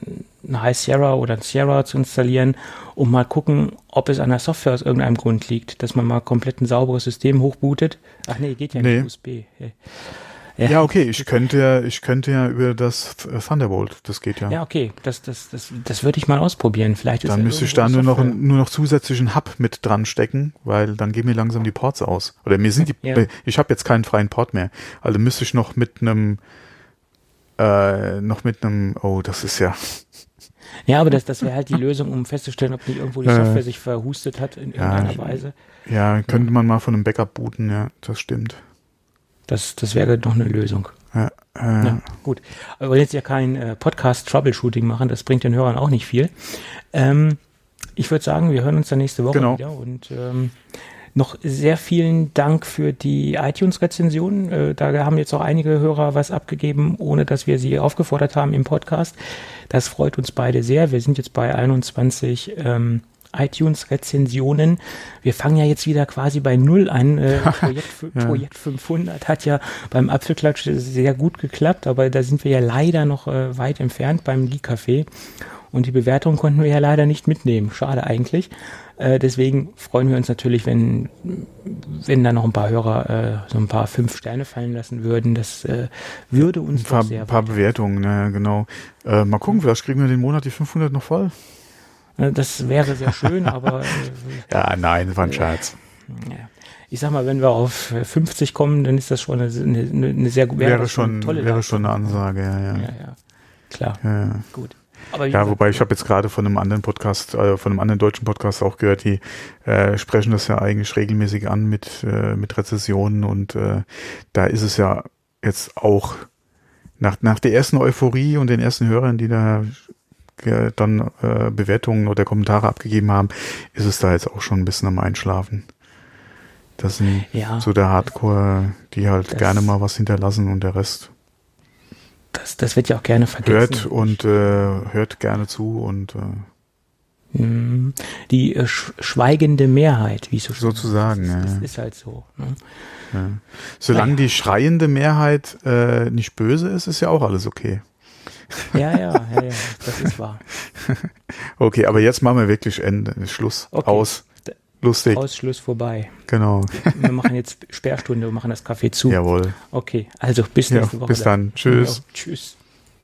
ein High Sierra oder ein Sierra zu installieren, um mal gucken, ob es an der Software aus irgendeinem Grund liegt, dass man mal komplett ein sauberes System hochbootet? Ach nee, geht ja nee. nicht USB. Ja. ja, okay, ich könnte ja, ich könnte ja über das Thunderbolt, das geht ja. Ja, okay, das, das, das, das würde ich mal ausprobieren. Vielleicht ist dann müsste ich da nur noch, nur noch zusätzlichen Hub mit dran stecken, weil dann gehen mir langsam die Ports aus. Oder mir sind die, ja. ich habe jetzt keinen freien Port mehr. Also müsste ich noch mit einem, äh, noch mit einem, oh, das ist ja. Ja, aber das, das wäre halt die Lösung, um festzustellen, ob nicht irgendwo die Software äh, sich verhustet hat in irgendeiner ja, Weise. Ja, könnte man mal von einem Backup booten, ja, das stimmt. Das, das wäre doch eine Lösung. Ja, äh. ja, gut. Aber wir wollen jetzt ja kein äh, Podcast-Troubleshooting machen, das bringt den Hörern auch nicht viel. Ähm, ich würde sagen, wir hören uns dann nächste Woche genau. wieder und ähm, noch sehr vielen Dank für die iTunes-Rezension. Äh, da haben jetzt auch einige Hörer was abgegeben, ohne dass wir sie aufgefordert haben im Podcast. Das freut uns beide sehr. Wir sind jetzt bei 21 ähm, iTunes-Rezensionen. Wir fangen ja jetzt wieder quasi bei Null an. Äh, Projekt, ja. Projekt 500 hat ja beim Apfelklatsch sehr gut geklappt, aber da sind wir ja leider noch äh, weit entfernt beim Lee-Café. Und die Bewertung konnten wir ja leider nicht mitnehmen. Schade eigentlich. Äh, deswegen freuen wir uns natürlich, wenn, wenn da noch ein paar Hörer äh, so ein paar fünf Sterne fallen lassen würden. Das äh, würde uns ein paar, sehr ein paar Bewertungen, ja, genau. Äh, mal gucken, vielleicht kriegen wir den Monat die 500 noch voll. Äh, das wäre sehr schön, aber. Äh, ja, nein, war ein Scherz. Ja. Ich sag mal, wenn wir auf 50 kommen, dann ist das schon eine, eine, eine sehr wäre, wäre schon tolle Wäre schon eine Ansage, ja, ja. Ja, ja. Klar. Ja, ja. Gut. Aber ja, wobei ich habe jetzt gerade von einem anderen Podcast, äh, von einem anderen deutschen Podcast auch gehört, die äh, sprechen das ja eigentlich regelmäßig an mit, äh, mit Rezessionen und äh, da ist es ja jetzt auch nach, nach der ersten Euphorie und den ersten Hörern, die da äh, dann äh, Bewertungen oder Kommentare abgegeben haben, ist es da jetzt auch schon ein bisschen am Einschlafen. Das sind Ja. so der Hardcore, die halt Das- gerne mal was hinterlassen und der Rest Das, das wird ja auch gerne vergessen. hört und äh, hört gerne zu und äh, Mm, Die äh, sch schweigende Mehrheit, wie es so Sozusagen. Das, ja. das ist halt so. Ne? ja. solange die schreiende Mehrheit äh, nicht böse ist, ist ja auch alles okay. Ja, ja, ja, ja, das ist wahr. Okay, aber jetzt machen wir wirklich Ende, Schluss, Okay. aus, lustig, Ausschluss vorbei. genau, Wir machen jetzt Sperrstunde und machen das Café zu. jawohl. Okay, also bis Ja, nächste Woche. bis dann. Tschüss. Ja, tschüss.